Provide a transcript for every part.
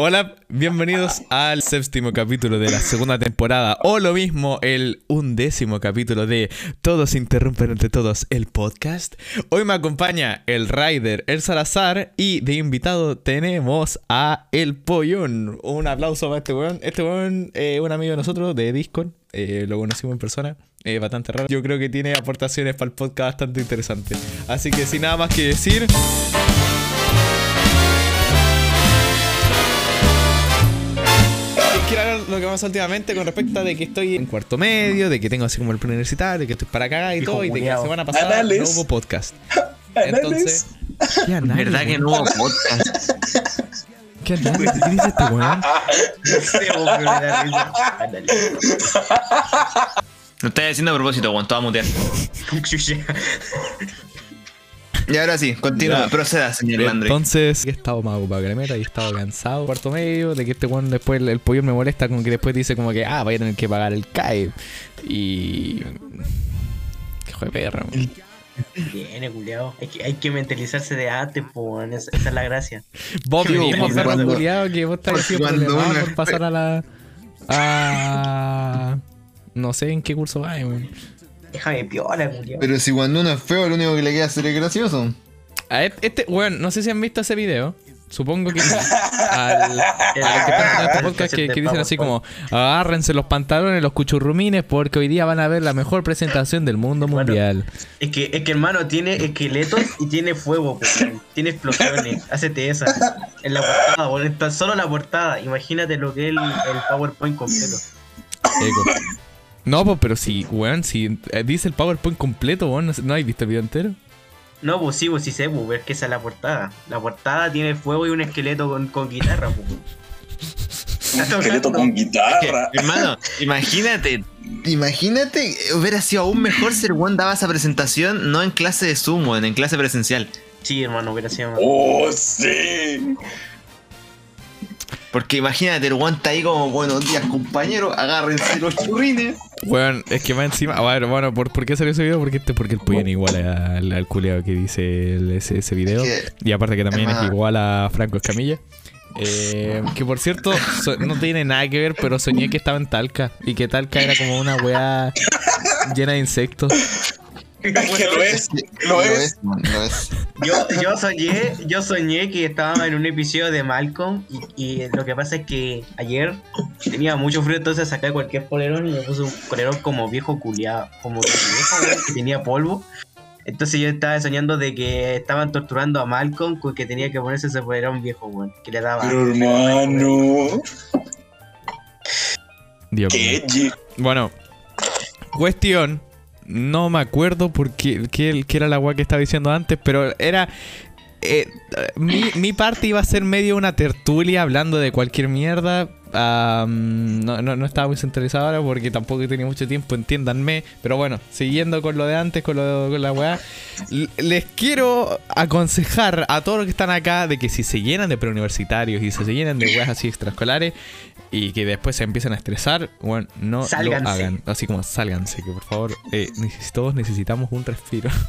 Hola, bienvenidos al séptimo capítulo de la segunda temporada, o lo mismo, el undécimo capítulo de Todos interrumpen entre todos el podcast. Hoy me acompaña el Rider, el Salazar, y de invitado tenemos a El Pollón. Un aplauso para este weón. Este weón es un amigo de nosotros de Discord, eh, lo conocimos en persona. Es bastante raro. Yo creo que tiene aportaciones para el podcast bastante interesantes. Así que sin nada más que decir. Lo que pasa últimamente con respecto a de que estoy en cuarto medio, de que tengo así como el preuniversitario, de que estoy para acá y Hijo todo, y de que la semana pasada no hubo podcast. Entonces, ¿qué análisis, ¿Verdad que no hubo podcast? ¿Qué análisis? ¿Qué dice este weón? No sé, vos, pero me da risa. Ándale. Lo estoy haciendo a propósito, weón. Te voy a mutear. Y ahora sí, continúa, Ya. proceda, señor Landry. Entonces, he estado más ocupado que la meta y he estado cansado. Cuarto medio, de que este weón después, el, el pollo me molesta con que después dice como que, ah, voy a tener que pagar el CAE. Y... Qué hijo de perra, weón. Viene, culiao. Hay que, hay que mentalizarse de antes, po, esa, esa es la gracia. Vos mismo, perro culiao, que vos estás diciendo cuando problemado uno por pasar a la... A... No sé en qué curso va, weón. Déjame piola, culiao. Pero si cuando uno es feo, lo único que le queda hacer es gracioso. A et- este, weón, no sé si han visto ese video. Supongo que sí. Al, a los que están en este podcast que, que dicen así como agárrense los pantalones, los cuchurrumines, porque hoy día van a ver la mejor presentación del mundo Bueno. mundial. Es que, es que hermano tiene esqueletos y tiene fuego, tiene explosiones. Hácete esa. En la portada. Tan solo la portada. Imagínate lo que es el, el PowerPoint completo. Eco. No, pues, pero si, weón, si eh, dice el PowerPoint completo, weón, no, ¿no has visto el video entero? No, pues sí, pues sí sé, pues, es que esa es la portada. La portada tiene fuego y un esqueleto con, con guitarra, pues. Está Esqueleto tocando. con guitarra. Hermano, imagínate. Imagínate, hubiera sido aún mejor si el weón daba esa presentación no en clase de Zoom, weón, en clase presencial. Sí, hermano, hubiera sido más. Oh, sí. Porque imagínate, el weón está ahí como, buenos días, compañeros, agárrense los churrines. Weón, es que más encima. A ver, bueno, ¿por, por qué salió ese video? Porque este, porque el igual al, al culeado que dice el- ese, ese video. Que- Y aparte que también es igual a Franco Escamilla. Eh, que por cierto, so- no tiene nada que ver, pero soñé que estaba en Talca. Y que Talca era como una weá llena de insectos. Es que lo es. Lo es. man, lo es. Yo, yo soñé, yo soñé que estaba en un episodio de Malcolm y, y lo que pasa es que ayer tenía mucho frío, entonces saqué cualquier polerón y me puse un polerón como viejo culiado, como viejo, que tenía polvo. Entonces yo estaba soñando de que estaban torturando a Malcolm con que tenía que ponerse ese polerón viejo, weón, que le daba. Pero hermano. Dios Qué mío. Bueno, cuestión. No me acuerdo por qué, era la weá que estaba diciendo antes, pero era. eh, mi, mi parte iba a ser medio una tertulia hablando de cualquier mierda. No, no, no estaba muy centralizado ahora porque tampoco tenido mucho tiempo, entiéndanme. Pero bueno, siguiendo con lo de antes, con, lo, con la weá. Les quiero aconsejar a todos los que están acá de que si se llenan de preuniversitarios y si se llenan de weas así extraescolares y que después se empiezan a estresar, bueno, no Sálganse. lo hagan. Así como sálganse, que por favor, eh, todos necesitamos un respiro.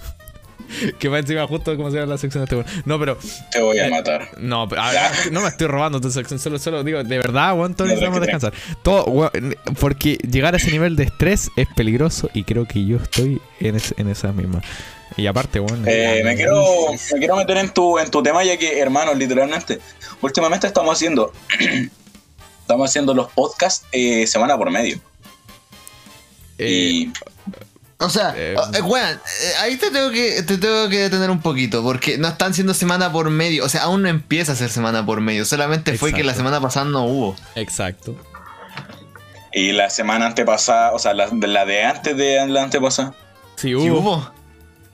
que va encima justo como se llama la sección de este. No, pero Te voy a matar. no, pero, a no me estoy robando tu sección, solo, solo digo, de verdad, weón, todos necesitamos descansar. Todo, weón, porque llegar a ese nivel de estrés es peligroso y creo que yo estoy en, es- en esa misma. Y aparte, weón. Eh, me, quiero, me quiero meter en tu, en tu tema ya que, hermano, literalmente, últimamente estamos haciendo estamos haciendo los podcasts eh, semana por medio. eh, y O sea, Eh, weón, eh, ahí te tengo, que, te tengo que detener un poquito, porque no están siendo semana por medio, o sea, aún no empieza a ser semana por medio, solamente fue que la semana pasada no hubo. Exacto. Y la semana antepasada, o sea, la, de la de antes de la antepasada. Sí, ¿Sí hubo. hubo?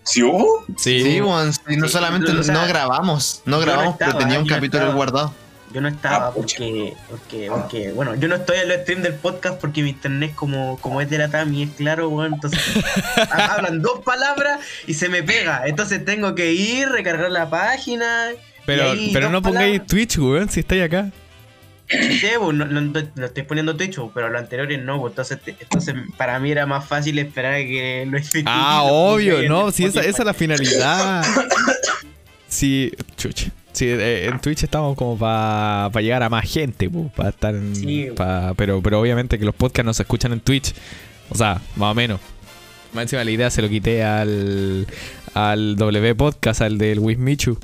¿Sí hubo? Sí. Sí, no Sí, solamente o sea, no grabamos, no grabamos, pero tenía un no capítulo estaba. guardado. Yo no estaba Ah, porque, porque, porque, bueno, yo no estoy en el stream del podcast porque mi internet como, como es de la TAM y es claro, weón, entonces ha- hablan dos palabras y se me pega, entonces tengo que ir, recargar la página. Pero, ahí pero no pongáis palabras. Twitch, weón, si estáis acá. Sí, pues, no, no, estoy poniendo techo, pero los anteriores no, pues, entonces, entonces para mí era más fácil esperar a que lo esté Ah, obvio, no, si esa, esa es la finalidad. Sí, chucha. Sí, eh, en Twitch estamos como para llegar a más gente, para estar en- Sí. pa- pero, pero obviamente que los podcasts no se escuchan en Twitch. O sea, más o menos. Más encima la idea se lo quité al, al W Podcast, al del Wismichu.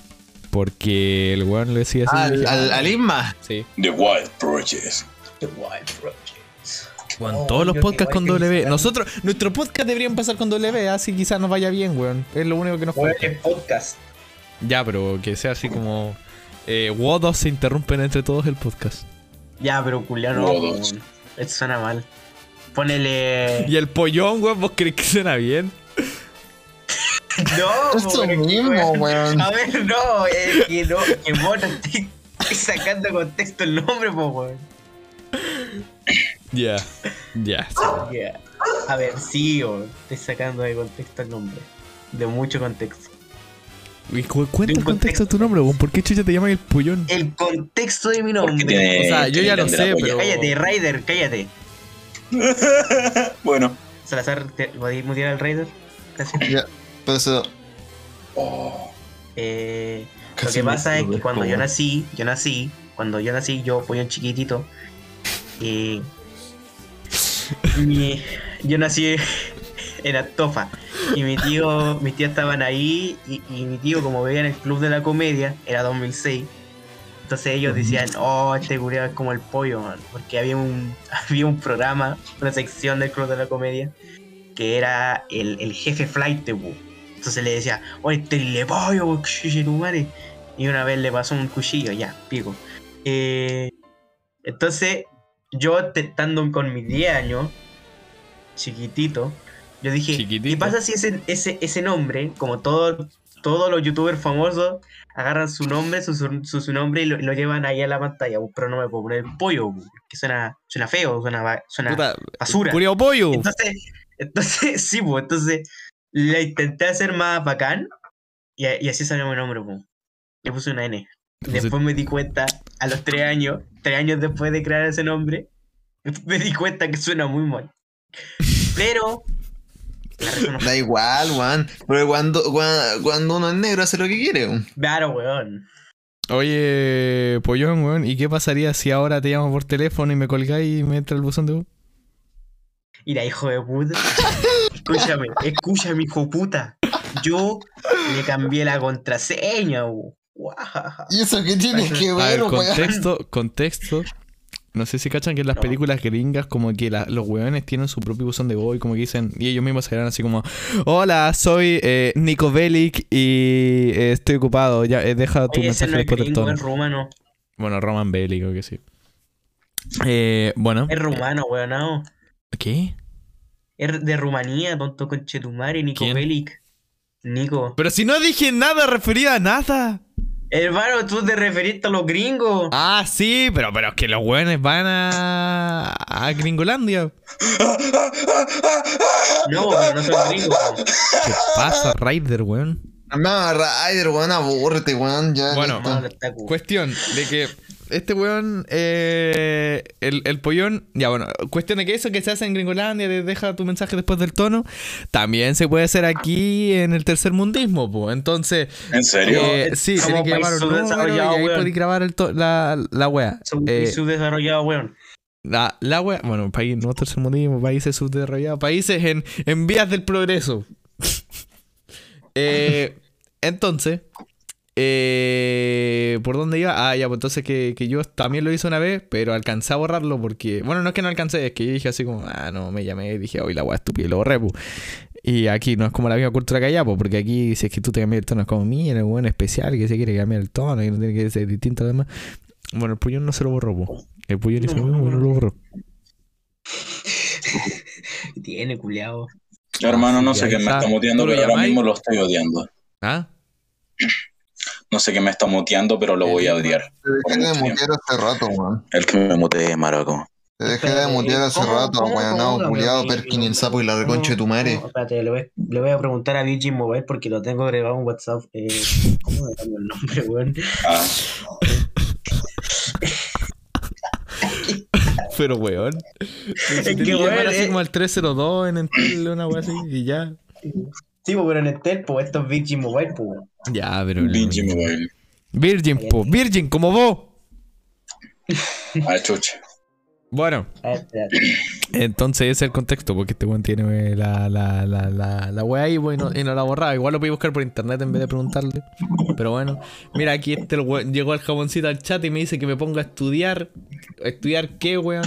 Porque el weón le decía así. Al, al, ah, al Isma. Sí. The Wild Projects. The Wild Projects. Weón, Oh, todos los podcasts con W. Nosotros, nuestro podcast debería empezar con W, así quizás nos vaya bien, weón. Es lo único que nos falta. podcast. Ya, pero que sea así como. Eh, Wodos se interrumpen entre todos el podcast. Ya, pero culiano. Todos. weón. Esto suena mal. Ponele. Y el pollón, weón, ¿vos crees que suena bien? No, Eso weón, es que, mismo, weón. A ver, no, es que no, que vos no estés sacando de contexto el nombre, po, weón. Ya. Ya. A ver, sí, weón. Estoy sacando de contexto el nombre. De mucho contexto. Y cu- cuenta el contexto de tu nombre. ¿Por qué chucha te llaman el pollón? El contexto de mi nombre. O sea, yo ya lo sé, pero- Cállate, Raider, cállate. bueno. Salazar, ¿te podéis mutear al Raider? Gracias. Ya, pero eso. Oh, Eh, lo que pasa es que cuando yo nací, yo nací, cuando yo nací, yo un chiquitito. Y. mi- yo nací en Actofa. Y mi tío, mis tíos estaban ahí. Y, y mi tío, como veía en el club de la comedia, era 2006. Entonces ellos decían, oh, este culiao es como el pollo, man", Porque había un, había un programa, una sección del club de la comedia, que era el, el jefe flight de Wu. Entonces le decía, oye, este le pollo. Y una vez le pasó un cuchillo, ya, pico. Eh, entonces, yo estando con mis 10 años, chiquitito, yo dije, Chiquitito. ¿qué pasa si ese, ese, ese nombre, como todo, todos los youtubers famosos, agarran su nombre, su, su, nombre y lo, llevan ahí a la pantalla? Pero no me puedo poner pollo, que suena, suena feo, suena, ba- suena Puta, basura. culiao pollo. Entonces, entonces, sí, pues, entonces le intenté hacer más bacán y, así salió mi nombre, pues. Le puse una N. Después me di cuenta, a los tres años, tres años después de crear ese nombre, me di cuenta que suena muy mal. Pero, la. Da igual, weón. Pero cuando, cuando, uno es negro hace lo que quiere, weón. Claro, weón. Oye, pollón, weón. ¿Y qué pasaría si ahora te llamo por teléfono y me colgáis y me entra el buzón de voz? Mira, hijo de puta. Escúchame, escúchame, hijo puta. Yo le cambié la contraseña, weón. ¿Y eso qué tiene que ver, weón? contexto, contexto. No sé si cachan que en las No. películas gringas como que la- los weones tienen su propio buzón de voz y como que dicen, y ellos mismos se dan así como, hola, soy eh, Nico Bellic y eh, estoy ocupado, ya eh, deja tu Oye, mensaje después del tono. es rumano. Bueno, Roman Bellic o que sí. Eh, bueno, Es rumano, weón. no. ¿qué? Es de Rumanía, tonto conchetumare, Nico ¿Quién? Bellic. Nico. Pero si no dije nada referido a nada. Hermano, tú te referiste a los gringos. Ah, sí, pero, pero es que los weones van a, a Gringolandia. No, pero no son gringos. ¿Qué pasa, Raider, weón? No, Ryder, weón, abúrrete, weón. Ya, Bueno, Cuestión de que este weón, eh, el, el pollón, ya bueno, cuestión de que eso que se hace en Gringolandia, de deja tu mensaje después del tono, también se puede hacer aquí en el tercer mundismo, pues. Entonces, ¿En serio? eh, sí, tenés que llamar un país número y subdesarrollado, ahí grabar el la, la wea. Eh, muy subdesarrollados, weón. la, la wea, bueno, país, no tercer mundismo, países subdesarrollados, países en, en vías del progreso. Eh, entonces, eh, ¿por dónde iba? Ah, ya, pues entonces que, que yo también lo hice una vez, pero alcancé a borrarlo porque, bueno, no es que no alcancé, es que yo dije así como, ah, no, me llamé y dije, hoy la wea estúpida y lo borré, pues. Y aquí no es como la misma cultura que allá, pues, porque aquí si es que tú te cambias el tono es como, mira, el weón especial que se quiere cambiar el tono, que no tiene que ser distinto además. Bueno, el puñón no se lo borró, pues. El puñón hizo lo mismo, pero no lo borró. Tiene, culiao. Hermano, no sé ahí qué me está. muteando, ¿Tú lo pero ahora mismo lo estoy odiando. ¿Ah? No sé qué me está muteando, pero lo voy a odiar. Te dejé de mutear hace rato, weón. El que me mutee, maraco. Te dejé de mutear hace ¿cómo- rato, weón. No, culiado? Perkin el sapo y la reconcha de tu madre. Espérate, le voy, le voy a preguntar a Virgin Mobile porque lo tengo agregado en WhatsApp. Eh, ¿Cómo me cambio el nombre, weón? Ah, Pero weón. Es que, weón, así eh. como al 302 en Entel, una wea así, y ya. Sí, pues, pero en Entel, pues esto es Virgin Mobile, pues. weón. Ya, pero. Vinci Mobile. Virgin, po. Virgin, como vos. Ah, chucha. Bueno, Ah, entonces ese es el contexto, porque este weón tiene eh, la, la, la, la, la weá ahí pues, y no, y no la borraba. Igual lo podía buscar por internet en vez de preguntarle. Pero bueno, mira, aquí este el weón- llegó el jaboncito al chat y me dice que me ponga a estudiar. ¿Estudiar qué, weón?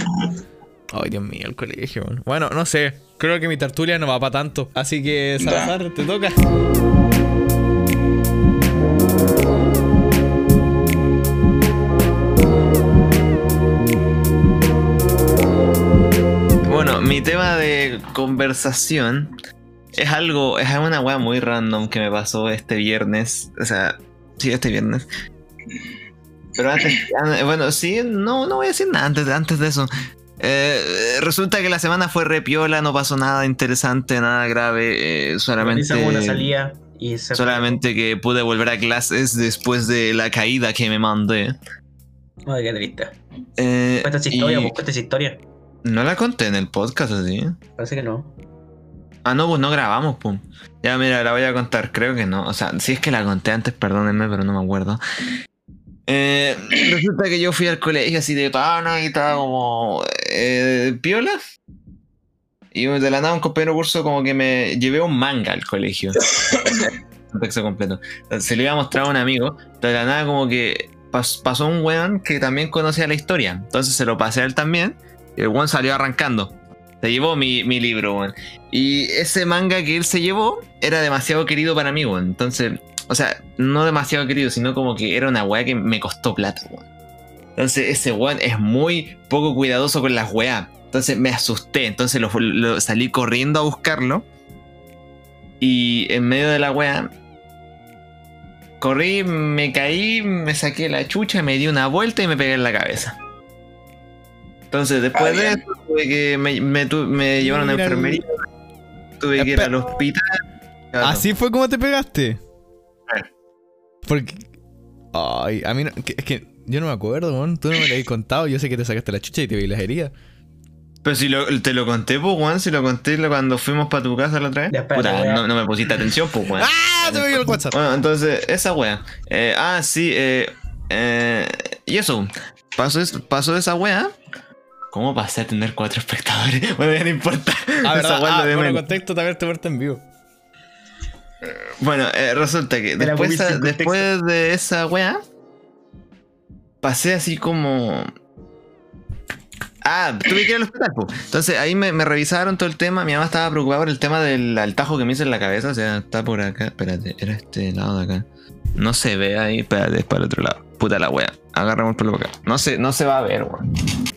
Ay, Dios mío, el colegio, weón. Bueno, no sé. Creo que mi tertulia no va para tanto. Así que, Salazar, te toca. Mi tema de conversación es algo, es una weá muy random que me pasó este viernes. O sea, sí, este viernes. Pero antes, an- bueno, sí, no, no voy a decir nada antes, antes de eso. Eh, resulta que la semana fue repiola, no pasó nada interesante, nada grave, eh, solamente, una salida y se solamente que pude volver a clases después de la caída que me mandé. Ay, qué triste. Eh, Cuenta esa historia, y pues, historia. No la conté en el podcast así. Parece que no. Ah, no, pues no grabamos, pum. Ya, mira, la voy a contar. Creo que no. O sea, si es que la conté antes, perdónenme, pero no me acuerdo. Eh, resulta que yo fui al colegio así de pana y estaba como eh, piola. Y de la nada un compañero curso como que me llevé un manga al colegio. un texto completo. Se lo iba a mostrar a un amigo. De la nada como que pas- pasó un weón que también conocía la historia. Entonces se lo pasé a él también. El weón salió arrancando. Se llevó mi, mi libro, weón. Y ese manga que él se llevó era demasiado querido para mí, weón. Entonces, o sea, no demasiado querido, sino como que era una weá que me costó plata, weón. Entonces, ese weón es muy poco cuidadoso con las weas. Entonces me asusté. Entonces salí corriendo a buscarlo. Y en medio de la wea. Corrí, me caí, me saqué la chucha, me di una vuelta y me pegué en la cabeza. Entonces, después Ah, de eso, tuve que me, me tu- me llevaron a el- enfermería. Tuve que ir al hospital. ¿Así fue como te pegaste? Porque. Ay, a mí no, que- es que yo no me acuerdo, weón. Tú no me lo habías contado. Yo sé que te sacaste la chucha y te vi las heridas. Pero si lo- te lo conté, pues, Juan, si lo conté lo- cuando fuimos para tu casa la otra vez. Puta, no, no me pusiste atención, pues, Juan. ¡Ah! Te vi el WhatsApp. Bueno, entonces, esa wea. Eh, ah, sí, eh, eh, y eso. Pasó, pasó esa wea. ¿Cómo pasé a tener cuatro espectadores? Bueno, ya no importa. Ah, verdad. Ah, de bueno, contexto también te muerto en vivo. Bueno, eh, resulta que después, después de esa wea, pasé así como. Ah, tuve que ir al hospital, po. Entonces ahí me, me revisaron todo el tema. Mi mamá estaba preocupada por el tema del al tajo que me hice en la cabeza. O sea, está por acá. Espérate, era este lado de acá. No se ve ahí. Espérate, es para el otro lado. Puta la wea. Agarramos el pelo por acá. No se, no se va a ver, weón.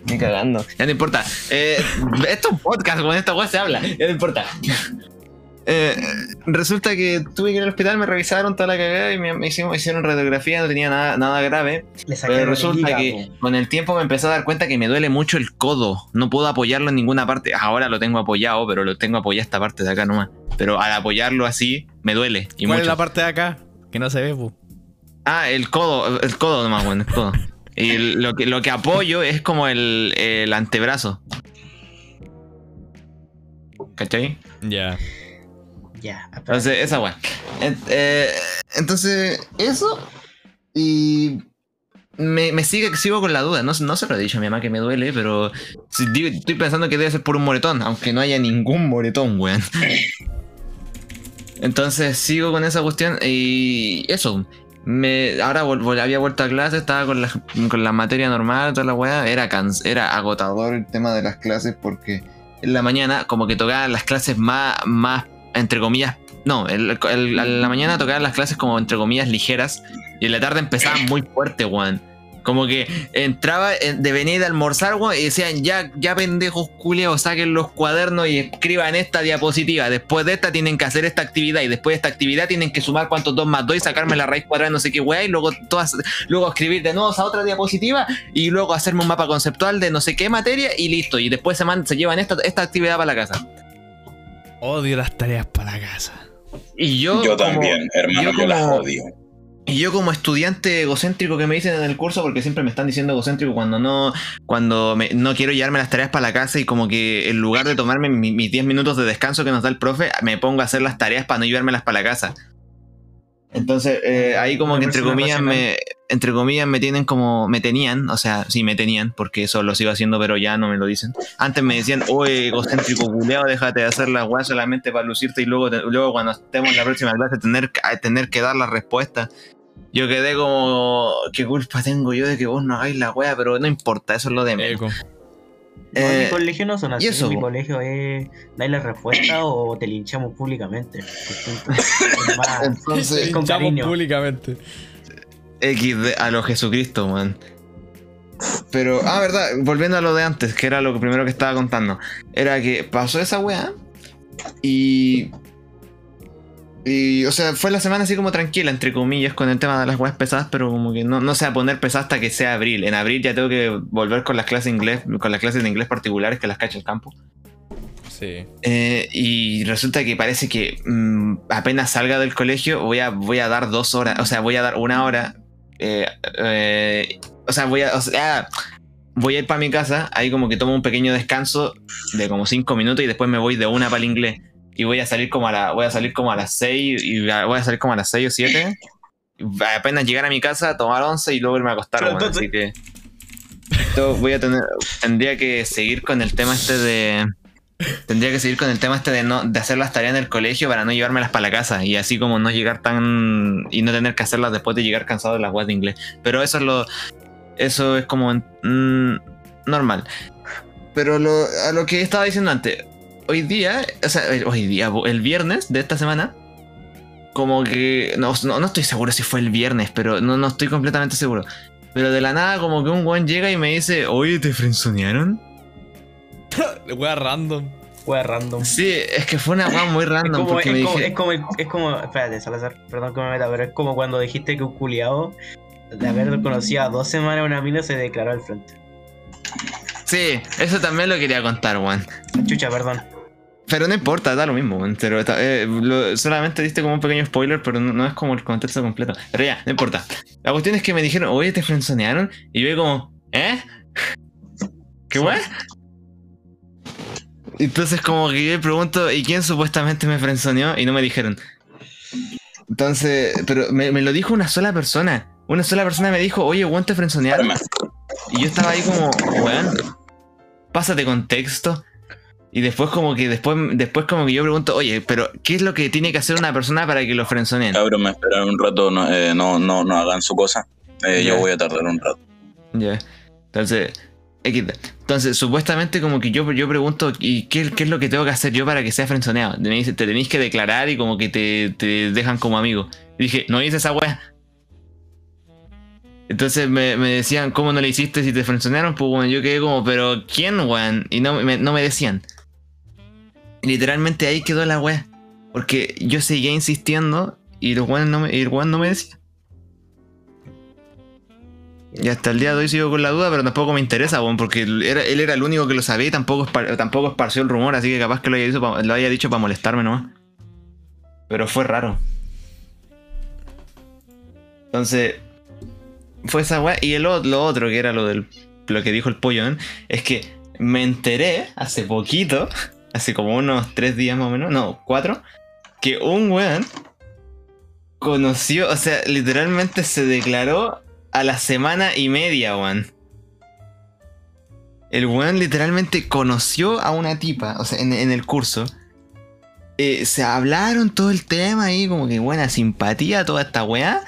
Ni cagando. Ya no importa. Eh, esto es un podcast, con esta wea se habla. Ya no importa. Eh, resulta que tuve que ir al hospital, me revisaron toda la cagada y me, me hicieron, hicieron radiografía, no tenía nada, nada grave. Pero resulta que con el tiempo me empecé a dar cuenta que me duele mucho el codo. No puedo apoyarlo en ninguna parte. Ahora lo tengo apoyado, pero lo tengo apoyado esta parte de acá nomás. Pero al apoyarlo así, me duele. Y ¿Cuál mucho. es la parte de acá? Que no se ve, pu. Ah, el codo, el codo nomás, bueno, el codo. Y el- lo, que, lo que apoyo es como el, el antebrazo. ¿Cachai? Ya. Ya. Entonces, esa weá. Eh, entonces, eso. Y. Me, me sigue, sigo con la duda. No, no se lo he dicho a mi mamá que me duele, pero. estoy pensando que debe ser por un moretón, aunque no haya ningún moretón, weón. Entonces, sigo con esa cuestión y. Eso. Me, ahora había vuelto a clase, estaba con la, con la materia normal, toda la weá. Era, era agotador el tema de las clases porque en la mañana, como que tocaban las clases más, más entre comillas, no, en la mañana tocaban las clases como entre comillas ligeras y en la tarde empezaban muy fuerte, weón. Como que entraba de venir de almorzar, weón, y decían, ya, ya pendejos culeos, saquen los cuadernos y escriban esta diapositiva. Después de esta tienen que hacer esta actividad y después de esta actividad tienen que sumar cuántos dos más dos y sacarme la raíz cuadrada, no sé qué weá, y luego todas, luego escribir de nuevo esa otra diapositiva y luego hacerme un mapa conceptual de no sé qué materia y listo. Y después se, man- se llevan esta, esta actividad para la casa. Odio las tareas para la casa. Y yo, Yo como- también, hermano, yo yo, las odio. Y yo como estudiante egocéntrico que me dicen en el curso, porque siempre me están diciendo egocéntrico cuando no, cuando me- no quiero llevarme las tareas para la casa y como que en lugar de tomarme mi- mis 10 minutos de descanso que nos da el profe, me pongo a hacer las tareas para no llevármelas para la casa. Entonces, eh, ahí como Una que entre comillas racional. me, entre comillas me tienen como, me tenían, o sea, sí me tenían, porque eso lo sigo haciendo, pero ya no me lo dicen. Antes me decían, oye, egocéntrico culeado, déjate de hacer la weá solamente para lucirte y luego, te- luego cuando estemos en la próxima clase tener, tener que dar la respuesta. Yo quedé como, ¿qué culpa tengo yo de que vos no hagáis la weá? Pero no importa, eso es lo de menos. Eco. No, en Eh, mi colegio no son así. ¿y eso, en mi colegio es dais la respuesta o te linchamos públicamente. Distinto. Es más- Entonces, con cariño. públicamente. XD a lo Jesucristo, man. Pero, ah, verdad, volviendo a lo de antes, que era lo que primero que estaba contando. Era que pasó esa weá y. Y, o sea, fue la semana así como tranquila, entre comillas, con el tema de las weas pesadas, pero como que no, no se va a poner pesada hasta que sea abril. En abril ya tengo que volver con las clases de inglés, con las clases de inglés particulares que las cacha el campo. Sí. Eh, y resulta que parece que mm, apenas salga del colegio voy a, voy a dar dos horas, o sea, voy a dar una hora. eh, eh, o sea, voy a, o sea, voy a ir para mi casa, ahí como que tomo un pequeño descanso de como cinco minutos y después me voy de una para el inglés. Y voy a salir como a la, voy a salir como a las 6 y voy a salir como a las 6 o 7. Apenas llegar a mi casa, tomar once y luego irme a acostar, bueno, así que esto voy a tener, tendría que seguir con el tema este de Tendría que seguir con el tema este de no de hacer las tareas en el colegio para no llevármelas para la casa y así como no llegar tan y no tener que hacerlas después de llegar cansado de las webs de inglés. Pero eso es lo eso es como mm, normal. Pero lo, a lo que estaba diciendo antes, hoy día, o sea, hoy día, el viernes de esta semana, como que no, no, no estoy seguro si fue el viernes, pero no, no estoy completamente seguro. Pero de la nada, como que un buen llega y me dice, oye, ¿te frenzonearon? Wea random. Wea random. Sí, es que fue una weá muy Es random como, porque es, me como, dije. es, como, es como- espérate, Salazar, perdón que me meta, pero es como cuando dijiste que un culiado de haber conocido a dos semanas a una mina se declaró al frente. Sí, eso también lo quería contar, weón. Chucha, perdón. Pero no importa, da lo mismo. Pero eh, lo- solamente diste como un pequeño spoiler, pero no, no es como el contexto completo. Pero ya, no importa. La cuestión es que me dijeron, oye, te frenzonearon. Y yo como, ¿eh? ¿Qué weón? Entonces como que yo le pregunto, ¿y quién supuestamente me frenzoneó? Y no me dijeron. Entonces, pero me, me lo dijo una sola persona. Una sola persona me dijo, oye, weón, te frenzonearon. Y yo estaba ahí como, weón, pásate contexto. Y después como que después, después como que yo pregunto, oye, pero ¿qué es lo que tiene que hacer una persona para que lo frenzoneen? Cabrón, me esperan un rato, no, eh, no, no, no hagan su cosa. Eh. Yo voy a tardar un rato. Ya. Entonces, XD. Entonces, supuestamente como que yo, yo pregunto, ¿y qué, qué es lo que tengo que hacer yo para que sea frenzoneado? Me dice, te tenéis que declarar y como que te, te dejan como amigo. Y dije, no hice esa wea. Entonces me, me decían, ¿cómo no le hiciste si te frenzonearon? Pues bueno, yo quedé como, ¿pero quién, weón? Y no me, no me decían. Literalmente ahí quedó la wea. Porque yo seguía insistiendo y, no el weón no me decía. Y hasta el día de hoy sigo con la duda, pero tampoco me interesa, weón, porque él era, el único que lo sabía y tampoco, tampoco esparció el rumor, así que capaz que lo haya dicho, para molestarme nomás. Pero fue raro. Entonces, fue esa weá. Y el, lo otro, que era lo del lo que dijo el pollo, ¿no? es que me enteré hace poquito, hace como unos tres días más o menos, no, cuatro, que un weón conoció, o sea, literalmente se declaró a la semana y media, weón. El weón literalmente conoció a una tipa, o sea, en, el curso. Eh, se hablaron todo el tema ahí, como que buena simpatía, toda esta weá.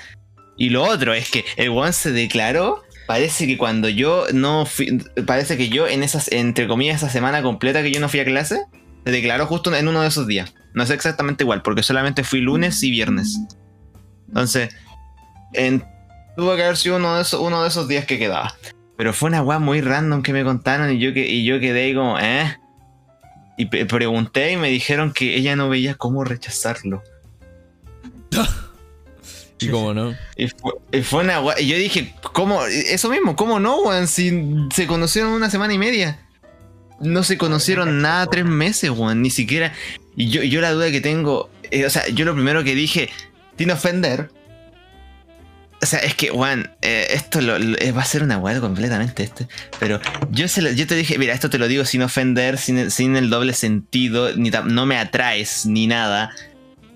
Y lo otro es que el weón se declaró. Parece que cuando yo no fui. Parece que yo en esas, entre comillas, esa semana completa que yo no fui a clase, se declaró justo en uno de esos días. No sé exactamente igual, porque solamente fui lunes y viernes. Entonces, en, tuvo que haber sido uno de, esos, uno de esos días que quedaba. Pero fue una weá muy random que me contaron y yo, que, y yo quedé ahí como, ¿eh? Y pregunté y me dijeron que ella no veía cómo rechazarlo. Y cómo no. Y fue, y fue una. Y yo dije, ¿cómo? Eso mismo, ¿cómo no, weón? Si se conocieron una semana y media. No se conocieron nada tres meses, weón. Ni siquiera. Y yo, yo la duda que tengo. eh, o sea, yo lo primero que dije, sin ofender. O sea, es que, weón, eh, esto lo- lo- eh, va a ser una weá completamente este. Pero yo, se lo- yo te dije, mira, esto te lo digo sin ofender, sin, el- sin el doble sentido, ni no me atraes, ni nada.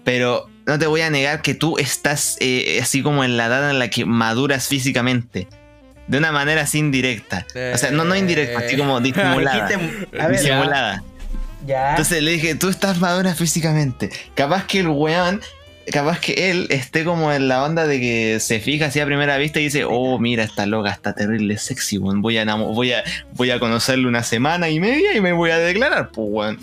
Pero no te voy a negar que tú estás eh, así como en la edad en la que maduras físicamente. De una manera así indirecta. O sea, no, no indirecta, así como disimulada. Dijiste- a ver, disimulada. ya. Entonces le dije, tú estás madura físicamente. Capaz que el weón, capaz que él esté como en la onda de que se fija así a primera vista y dice, oh, mira, esta loca está terrible sexy, weón. Voy a, voy, a, voy a conocerle una semana y media y me voy a declarar, pues, weón.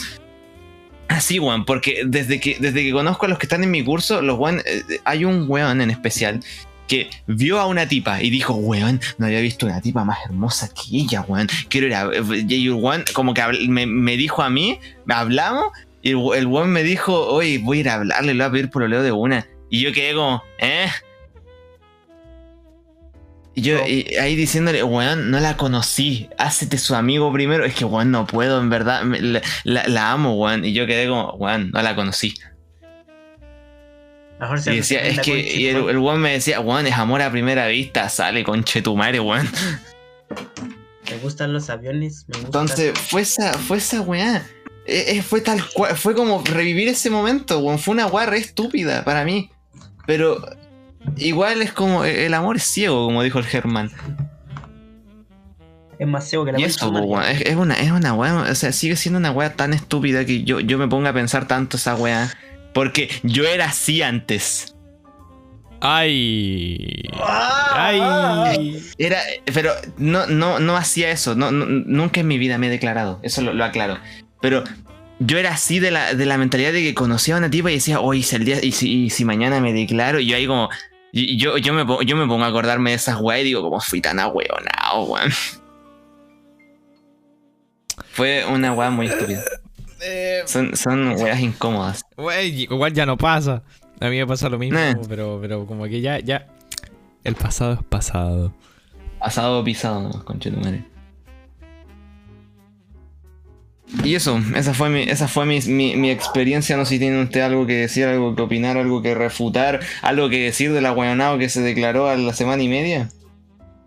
Así, weón, porque desde que, desde que conozco a los que están en mi curso, los weón, eh, hay un weón en especial que vio a una tipa y dijo, weón, no había visto una tipa más hermosa que ella, weón. Quiero ir a... Y el weón como que me, me dijo a mí, hablamos, y el, el weón me dijo, oye, voy a ir a hablarle, le voy a pedir por leo de una. Y yo quedé como, ¿eh? Y yo No. y ahí diciéndole, weón, no la conocí, hácete su amigo primero. Es que, weón, no puedo, en verdad, me- la, la- la amo, weón. Y yo quedé como, weón, no la conocí. Mejor Y decía, es que, y el, weón. el weón me decía, weón, es amor a primera vista, sale conche tu madre, weón. Me gustan los aviones, me gustan. Entonces, fue esa, fue esa weá. Eh, eh, fue tal cual, fue como revivir ese momento, weón. Fue una re estúpida para mí. Pero igual es como, eh, el amor es ciego, como dijo el Germán. es más ciego que la Y eso, weón, es, es una, es una weá, o sea, sigue siendo una weá tan estúpida que yo, yo me ponga a pensar tanto esa weá. Porque yo era así antes. Ay. Ah, Ay. Era, pero no, no, no hacía eso. No, no- nunca en mi vida me he declarado. Eso lo, lo aclaro. Pero yo era así de la, de la mentalidad de que conocía a una tipa y decía, oye, si el día, y si, y si mañana me declaro, y yo ahí como. Y Yo, yo, me, pongo, yo me pongo a acordarme de esas weas y digo, como fui tan ahueonado, weón. Fue una wea muy estúpida. Eh, Son, son weas incómodas. güey, igual ya no pasa. A mí me pasa lo mismo, Nah. pero, pero como que ya, ya. El pasado es pasado. Pasado pisado nomás, conchetumare. Y eso, esa fue mi, esa fue mi, mi- mi experiencia. No sé si tiene usted algo que decir, algo que opinar, algo que refutar, algo que decir de la guayonao que se declaró a la semana y media.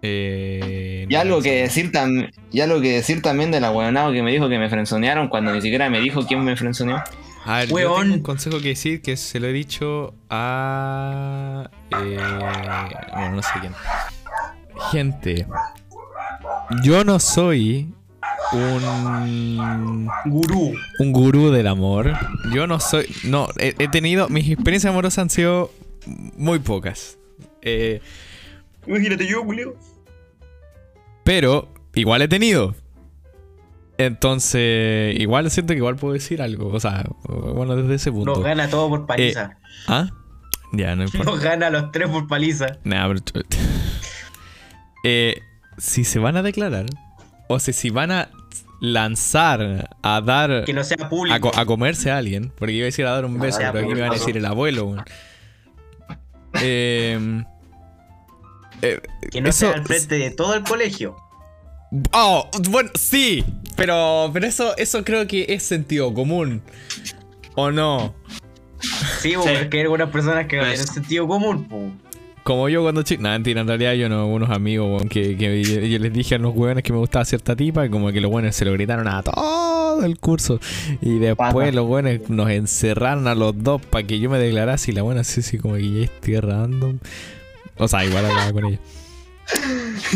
Eh, Y algo que decir tam- y algo que decir también de la guayonao que me dijo que me frenzonearon cuando ni siquiera me dijo quién me frenzoneó. A ver, yo Weón. tengo un consejo que decir que se lo he dicho a. Eh, bueno, no sé quién. Gente, yo no soy un. Gurú. un gurú del amor. Yo no soy. No, he, he tenido. Mis experiencias amorosas han sido muy pocas. Eh, Imagínate yo, Julio. pero igual he tenido. Entonces, igual siento que igual puedo decir algo. O sea, bueno, desde ese punto. Nos gana todo por paliza. ¿Ah? Ya, no importa. Nos gana a los tres por paliza. Nah, pero- Eh, si se van a declarar, o si, si van a lanzar a dar. Que no sea A, público. co- a comerse a alguien, porque iba a decir a dar un beso, sea pero aquí me van a decir el abuelo. weón. Eh, eh, que no eso- sea al frente de todo el colegio. Oh, bueno, sí, pero, pero eso, eso creo que es sentido común. ¿O no? Sí, porque hay algunas personas que no Pues- tienen sentido común. po. Como yo cuando chico. No, mentira, en realidad yo no, unos amigos, weón, que, que yo, yo les dije a los hueones que me gustaba cierta tipa, y como que los hueones se lo gritaron a todo el curso. Y después los hueones nos encerraron a los dos para que yo me declarase y la buena así, así como que ya estoy random. O sea, igual hablaba con ella.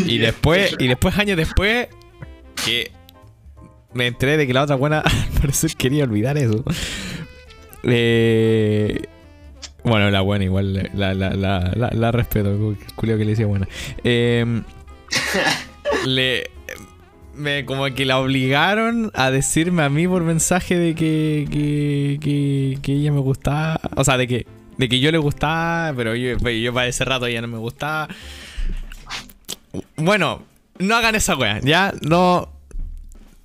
Y después, y después, años después, que me enteré de que la otra buena al parecer quería olvidar eso. Eh, bueno, la buena igual, la, la, la, la, respeto, culio que le decía buena. Eh, le me como que la obligaron a decirme a mí por mensaje de que, que, que, que ella me gustaba. O sea, de que, de que yo le gustaba, pero yo, yo para ese rato ella no me gustaba. Bueno, no hagan esa wea, ya, no.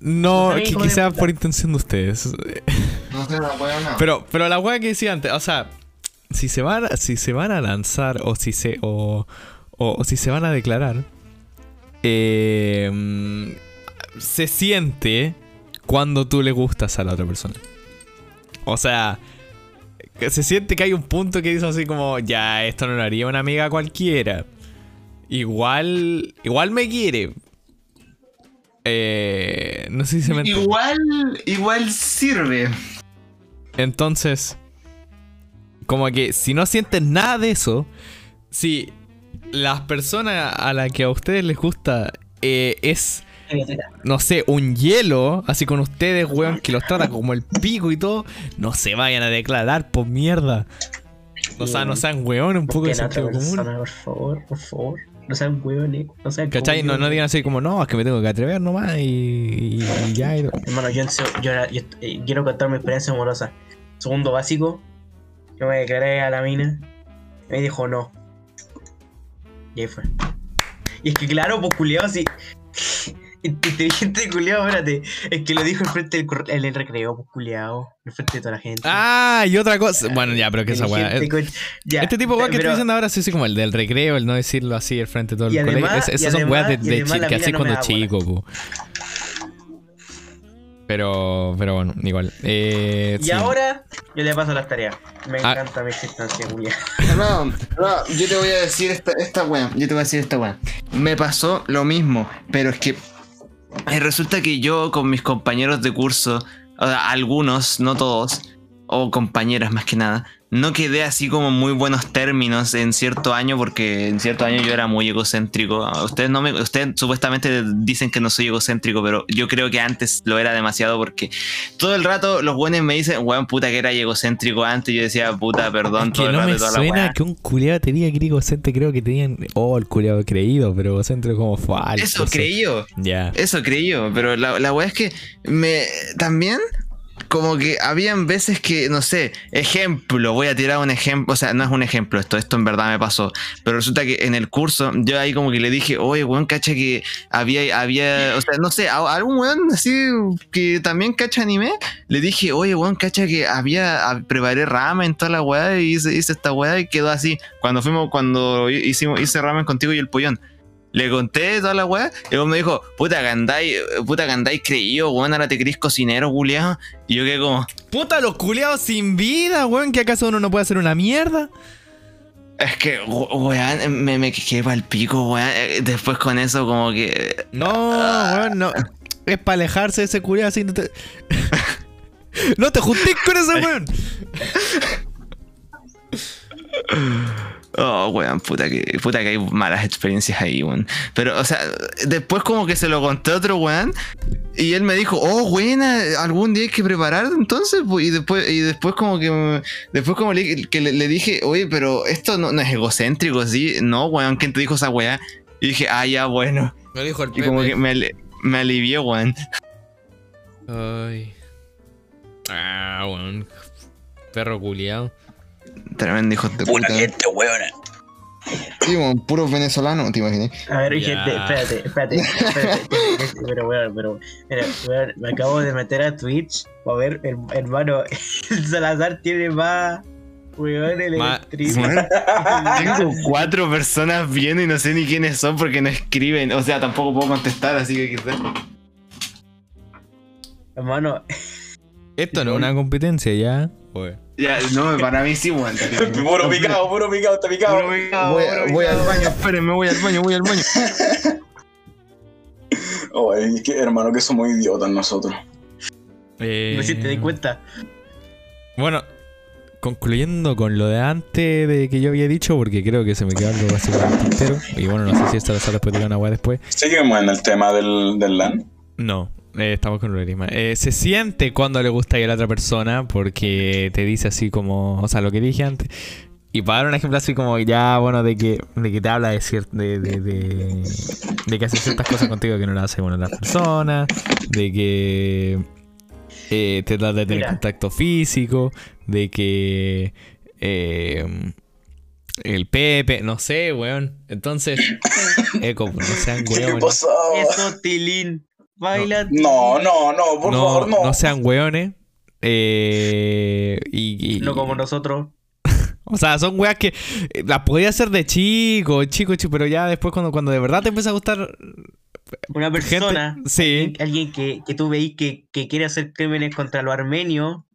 No, No que, que sea por intención de ustedes. No sé, la guayonao. Pero, pero la wea que decía antes, o sea, si se van, a- si se van a lanzar o si se o, o- o si se van a declarar, eh, mm, se siente cuando tú le gustas a la otra persona. O sea, se siente que hay un punto que dice así como, ya, esto no lo haría una amiga cualquiera. Igual, igual me quiere. Eh, no sé si se me entiende. Igual, igual sirve. Entonces, como que si no sienten nada de eso, si las personas a las que a ustedes les gusta eh, es, no sé, un hielo, así con ustedes, weón, que los trata como el pico y todo, no se vayan a declarar por mierda. O sea, no sean weón, un poco de sentido común. persona, por favor, por favor. No sean hueones, no sean ¿Cachai? No, no digan así como, no, es que me tengo que atrever nomás y, y- ya. y- Hermano, yo, yo, yo- eh, quiero contar mi experiencia amorosa. Segundo básico, yo me declaré a la mina. Me dijo no. Y ahí fue. Y es que claro, pues culiado, si. Inteligente culiado, espérate. Es que lo dijo enfrente del en el recreo, pues culiado. Enfrente de toda la gente. Ah, y otra cosa. Bueno, ya, pero que esa weá. Ya, Este tipo de weá que estoy diciendo ahora, sí, sí, como el del recreo, el no decirlo así al frente de todo el colegio. esas son weas de, de que me cuando chico, po. Pero, pero bueno, igual. Eh, Y sí. ahora yo le paso las tareas. Me Ah. encanta mi existencia, culiado. No, no, yo te voy a decir esta, esta weá. Yo te voy a decir esta weá. Me pasó lo mismo, pero es que eh, resulta que yo con mis compañeros de curso, o sea, algunos, no todos, o compañeras más que nada, no quedé así como muy buenos términos en cierto año porque en cierto año yo era muy egocéntrico. Ustedes no me, ustedes supuestamente dicen que no soy egocéntrico, pero yo creo que antes lo era demasiado porque todo el rato los buenos me dicen, weón, puta que era egocéntrico antes. Yo decía, puta, perdón, Es todo que el no rato me toda la suena weá. que un culiado te diga que egocéntrico, creo que tenían. Oh, el culiado creído, pero egocéntrico como falso. Eso creí yo. Ya. Eso creí yo, pero la, la weá es que me también como que habían veces que, no sé, ejemplo, voy a tirar un ejemplo, o sea, no es un ejemplo esto, esto en verdad me pasó, pero resulta que en el curso yo ahí como que le dije, oye, weón, cacha que había, había, o sea, no sé, a, a algún weón así que también cacha anime, le dije, oye, weón, cacha que había, a- preparé ramen, toda la weá, y hice, hice esta weá y quedó así, cuando fuimos, cuando hicimos, hice ramen contigo y el pollón. Le conté toda la weá y luego me dijo, puta Gandai, puta Gandai creído, weón, ahora te crees cocinero, culiao. Y yo quedé como, Puta, los culiados sin vida, weón, que acaso uno no puede hacer una mierda. es que, we- weón, me, me quedé pa'l pico, weón. Eh, Después con eso como que... No, weón, no. Es para alejarse de ese culiado así. No te, no te juntes con ese weón. Oh, weón, puta que, puta que hay malas experiencias ahí, weón. Pero, o sea, después como que se lo conté a otro weón y él me dijo, oh, buena, algún día hay que preparar entonces. pues, Y después, y después como que, me- después como le, que le, le dije, oye, pero esto no, no es egocéntrico, ¿sí? No, weón, ¿quién te dijo esa weá? Y dije, ah, ya, bueno. Me dijo el Y como que me, me alivió, weón. Ay. Ah, weón. Perro culiado. Tremendo hijo de Pura puta. gente, weona. Sí, weón, puro venezolano, te imaginé. A ver, gente, espérate, espérate, espérate. pero weón, pero. Mira, weón, me acabo de meter a Twitch. A ver, her- hermano, el Salazar tiene más. Weón, el Ma- Tengo cuatro personas viendo y no sé ni quiénes son porque no escriben. O sea, tampoco puedo contestar, así que quizás. Hermano, Esto no es una competencia ya. Weón. Ya, no, para mí sí, weón. Puro picado, puro picado, está picado. Voy, voy al baño, espérenme, voy al baño, voy al baño. Oh, es que, hermano, que somos idiotas nosotros. Eh, no sé si te das cuenta. Bueno, concluyendo con lo de antes de que yo había dicho, porque creo que se me quedó algo básicamente entero. Y bueno, no sé si esto lo después de una weá después. Seguimos en el tema del, del LAN. No, eh, estamos con Lorisma. Eh, se siente cuando le gusta ir a la otra persona porque te dice así como, o sea, lo que dije antes. Y para dar un ejemplo así como ya, bueno, de que, de que te habla de, cier- de, de, de, de que hace ciertas cosas contigo que no las hace con otras personas, de que eh, te trata de tener Mira. contacto físico, de que eh, el Pepe, no sé, weón. Entonces, eco, no sean ¿Qué weones. pasó? Eso, Tilín. Baila. No, no, no, por no, favor, no. no sean weones. Eh, y, y- No como nosotros. O sea, son weas que eh, las podía hacer de chico, chico, chico, pero ya después cuando, cuando de verdad te empieza a gustar Una persona. gente. Sí. Alguien que, que tú veís que, que quiere hacer crímenes contra lo armenio.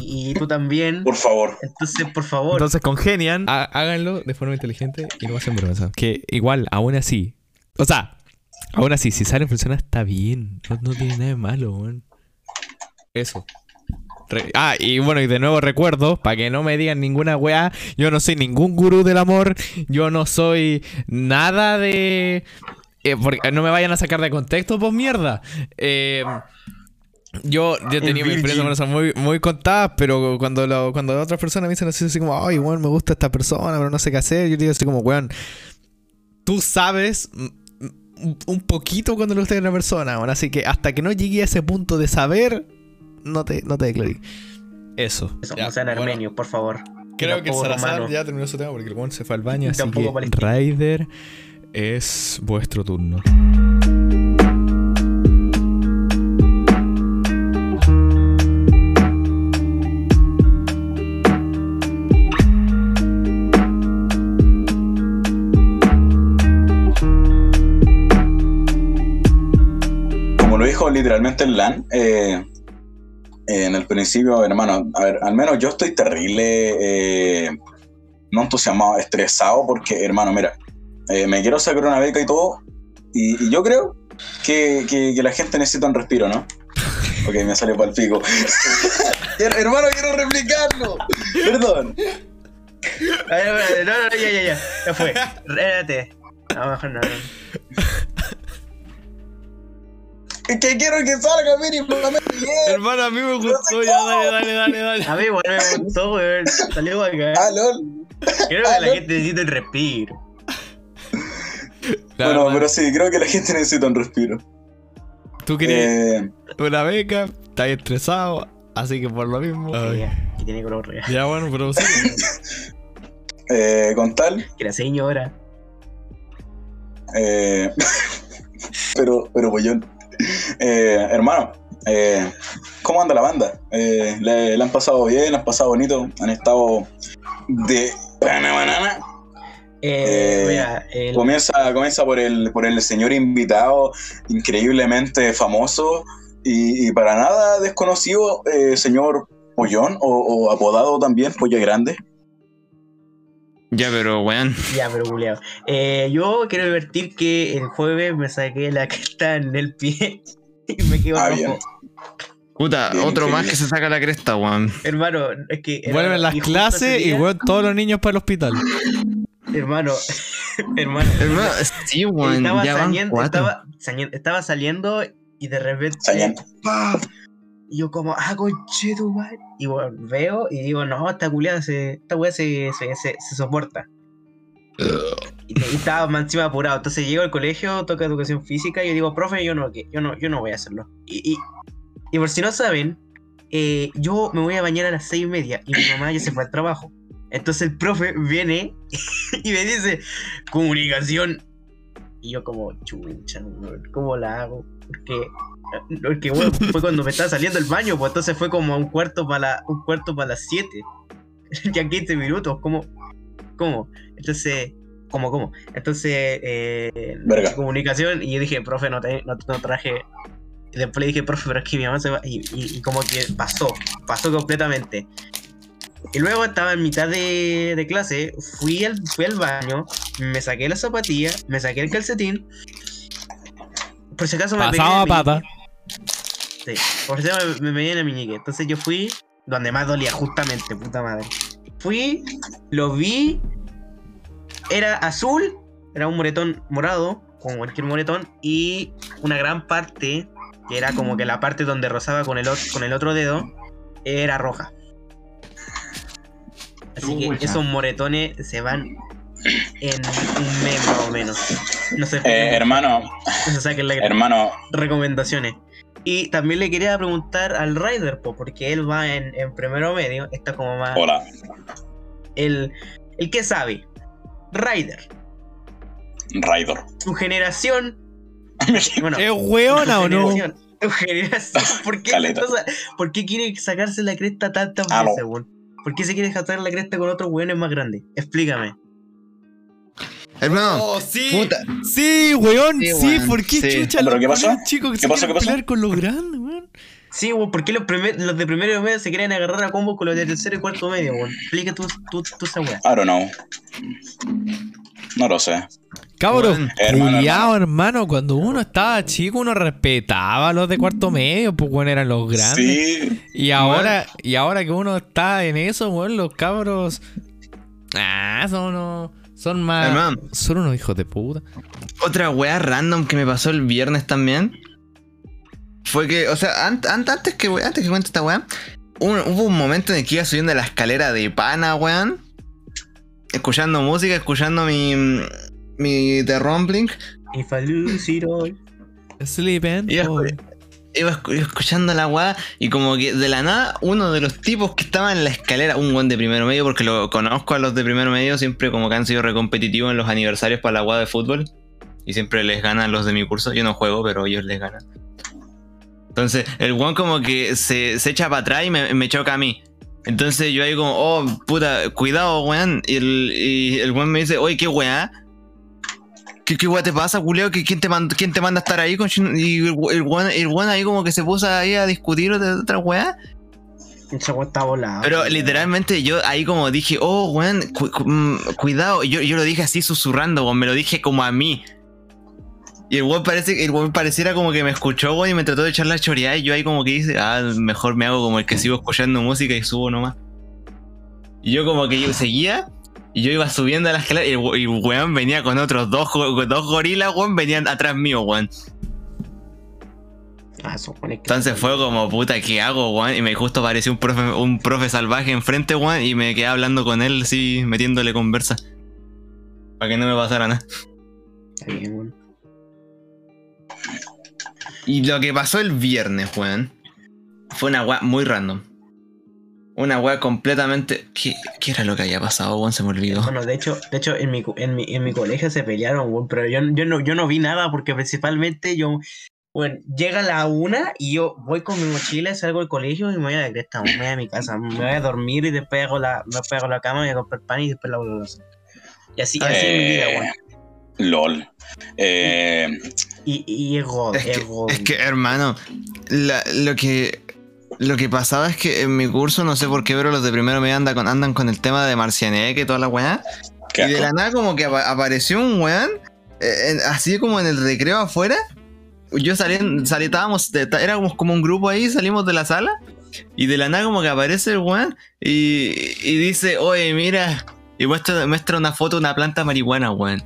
Y, y tú también. Por favor. Entonces, por favor. Entonces congenian, há- háganlo de forma inteligente y no hacen vergüenza. Que igual, aún así. O sea, aún así, si salen funciona está bien. No, no tiene nada de malo, weón. Eso. Re- ah, y bueno, y de nuevo recuerdo, para que no me digan ninguna weá, yo no soy ningún gurú del amor, yo no soy nada de... eh, porque no me vayan a sacar de contexto, pues mierda. Eh, yo, yo tenía mi experiencia amorosa muy, muy contada, pero cuando, lo- cuando otras personas me dicen así, así como, ay, weón, me gusta esta persona, pero no sé qué hacer, yo digo así como, weón, tú sabes un poquito cuando le gusta a una persona, weón, así que hasta que no llegue a ese punto de saber, no te, no te declaré. Eso. Eso, Ya, no sean bueno, armenios, por favor. Creo que Salazar ya terminó su tema porque el weón se fue al baño, así que. Raider es vuestro turno. Dijo literalmente el LAN, eh, eh, en el principio, hermano, a ver, al menos yo estoy terrible, eh, no entusiasmado, estresado, porque, hermano, mira, eh, me quiero sacar una beca y todo, y, y yo creo que, que- que la gente necesita un respiro, ¿no? Ok, me sale para el pico. Her- hermano, quiero replicarlo. Perdón. A a no, no, no, ya, ya, ya. Ya fue. Espérate. Mejor no. no. Es que quiero que salga mínimamente bien. Hermano, a mí me gustó, ya, dale, dale, dale, dale. A mí, bueno, me gustó, weón. Salió acá. Ah, lol. Creo que la gente necesita el respiro. La Bueno, verdad, pero sí, creo que la gente necesita un respiro. Tú querías Eh, una beca, estás estresado, así que por lo mismo. Ay. Ya, Que tiene color real. Ya, bueno, pero sí. eh, con tal, Que la señora. eh, pero, pero pollón. Eh, hermano, eh, ¿cómo anda la banda? Eh, ¿le, han pasado bien? ¿Le han pasado bonito? ¿Han estado de banana? Eh, mira, el- Comienza, comienza por el, por el señor invitado, increíblemente famoso y, y para nada desconocido, señor Pollón, o, o apodado también, Pollo Grande. Ya, pero weón. Ya, pero culiao. Eh, yo quiero divertir que el jueves me saqué la cresta en el pie y me quedo Ah, rojo. bien. Puta, Bien, otro más que se saca la cresta, weón. Hermano, es que. Vuelven las clases y weón, todos los niños para el hospital. Hermano, hermano. Hermano, sí, weón. estaba, Ya saliendo, estaba, estaba saliendo y de repente. Sañando. Y yo, como, ah, conche tu madre. Y bueno, veo y digo, no, esta culiada se, esta weá se, se, se, se soporta. Y, y estaba más encima apurado. Entonces llego al colegio, toca educación física y yo digo, profe, yo no, yo no, yo no voy a hacerlo. Y, y, y por si no saben, eh, yo me voy a bañar a las seis y media y mi mamá ya se fue al trabajo. Entonces el profe viene y me dice, comunicación. Y yo como, chucha, ¿cómo la hago? Porque, porque bueno, fue cuando me estaba saliendo el baño, pues entonces fue como a un cuarto para la, un cuarto para las 7. ya 15 minutos, ¿cómo? ¿Cómo? Entonces, ¿cómo, cómo? Entonces, eh, comunicación, y yo dije, profe, no, te- no, no traje. Y después le dije, profe, pero es que mi mamá se va. Y, y- y como que pasó, pasó completamente. Y luego estaba en mitad de, de clase, fui al, fui al baño, me saqué la zapatilla, me saqué el calcetín. Por si acaso me pegué Pasaba pata. Sí, por acaso me, me en el meñique. Entonces yo fui donde más dolía, justamente, puta madre. Fui, lo vi, era azul, era un moretón morado, como cualquier moretón, y una gran parte, que era como que la parte donde rozaba con el, con el otro dedo, era roja. Así que esos moretones se van en un mes más o menos. No sé, Eh, hermano, no se saquen la hermano, recomendaciones. Y también le quería preguntar al Ryder, po, porque él va en, en primero medio, está como más... hola. El, el que sabe. Ryder, Raidor. tu generación... Bueno, ¿Es weona o no? Tu generación. ¿Por qué, entonces, ¿Por qué quiere sacarse la cresta tantas Ah, veces, weón? ¿Por qué se quiere sacar la cresta con otros weones más grandes? Explícame. Hermano, Oh, sí. puta. Sí, weón, Sí, sí, weón, ¿por qué sí. chucha ¿Pero los qué pasó? chicos que ¿Qué se pasó? quieren ¿Qué pasó? pelear con los grandes, weón? Sí, weón, ¿por qué los, primer- los de primero y medio se quieren agarrar a combo con los de tercero y cuarto medio, weón? Explica tú, tú, tú esa weá. I don't know. No lo sé. Cabros, Bueno, hermano, hermano. Cuando uno estaba chico, uno respetaba a los de cuarto medio, pues bueno, eran los grandes. Sí, Y ahora, y ahora que uno está en eso, weón, los cabros. Ah, son unos. Son más. Hermano. Son unos hijos de puta. Otra weá random que me pasó el viernes también. Fue que, o sea, ant- ant- antes que antes que cuente esta weá, un- hubo un momento en el que iba subiendo la escalera de pana, weón. Escuchando música, escuchando mi. mi The Rumbling. If I lose it all. Iba escu- escuchando la weá y como que de la nada uno de los tipos que estaba en la escalera, un buen de primero medio, porque lo conozco a los de primero medio, siempre como que han sido recompetitivos en los aniversarios para la weá de fútbol. Y siempre les ganan los de mi curso. Yo no juego, pero ellos les ganan. Entonces, el weón como que se, se echa para atrás y me, me choca a mí. Entonces yo ahí como, oh, puta, cuidado, weón. Y el, y el weón me dice, oye, qué weá. ¿Qué, qué te pasa, culeo? ¿Qué- ¿Quién te, manda, ¿Quién te manda a estar ahí? Con y el, el, weón, el weón ahí como que se puso ahí a discutir de otra weá. Volada. Pero literalmente yo ahí como dije, oh, weón, cu- cu- mm, cuidado. Yo, yo lo dije así susurrando, weón, me lo dije como a mí. Y el weón parece, el weón pareciera como que me escuchó, weón, y me trató de echar la choreada. Y yo ahí como que dice, ah, mejor me hago como el que sigo escuchando música y subo nomás. Y yo como que yo seguía, y yo iba subiendo a la escalera, y el, y weón venía con otros dos, dos gorilas, weón, venían atrás mío, weón. Ah, Entonces fue como, puta, ¿qué hago, weón? Y me justo apareció un profe, un profe salvaje enfrente, weón, y me quedé hablando con él, así, metiéndole conversa. Para que no me pasara nada. Está bien, weón. Y lo que pasó el viernes, weón, fue una weá muy random. Una weá completamente... ¿Qué, qué era lo que había pasado, weón? Se me olvidó. Bueno, de hecho, de hecho en, mi, en, mi, en mi colegio se pelearon, weón, pero yo, yo, no, yo no vi nada porque principalmente yo, bueno, llega la una y yo voy con mi mochila, salgo del colegio y me voy a la cresta, me voy a mi casa, me voy a dormir y después hago la, me hago la cama, me voy a comprar pan y después la vuelvo a hacer. Y así, así es mi vida, Eh, weón. LOL. Eh, Y, y es God, Es es, que, God. es que, hermano, la- lo que lo que pasaba es que en mi curso, no sé por qué, pero los de primero me andan con, andan con el tema de Marcianeque y toda la weá. Y de la nada como que apa- apareció un weón, eh, en- así como en el recreo afuera. Yo salí, salí estábamos, éramos como un grupo ahí, salimos de la sala. Y de la nada como que aparece el weón y, y dice, oye, mira. Y muestra, muestra una foto de una planta marihuana, weón.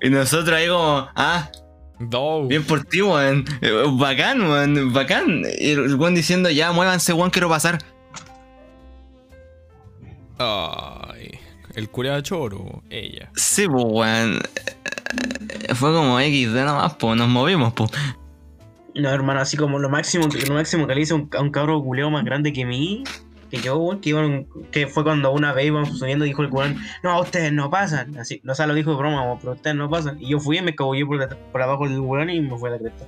Y nosotros ahí como, ah, No. bien por ti, weón. Eh, Bacán, weón, bacán. Y el weón diciendo, ya, muévanse, weón, quiero pasar. Ay. El culiao choro, ella. Sí, pues, weón. Fue como XD nomás, pues, nos movimos, pues. No, hermano, así como lo máximo, lo máximo que le hice a un, a un cabro culeo más grande que mí, que yo, weón, que, iban- que fue cuando una vez íbamos subiendo y dijo el weón, no, ustedes no pasan. Así, no sé, lo dijo de broma, weón, pero ustedes no pasan. Y yo fui y me cabullé por, por abajo del weón y me fue a la cresta.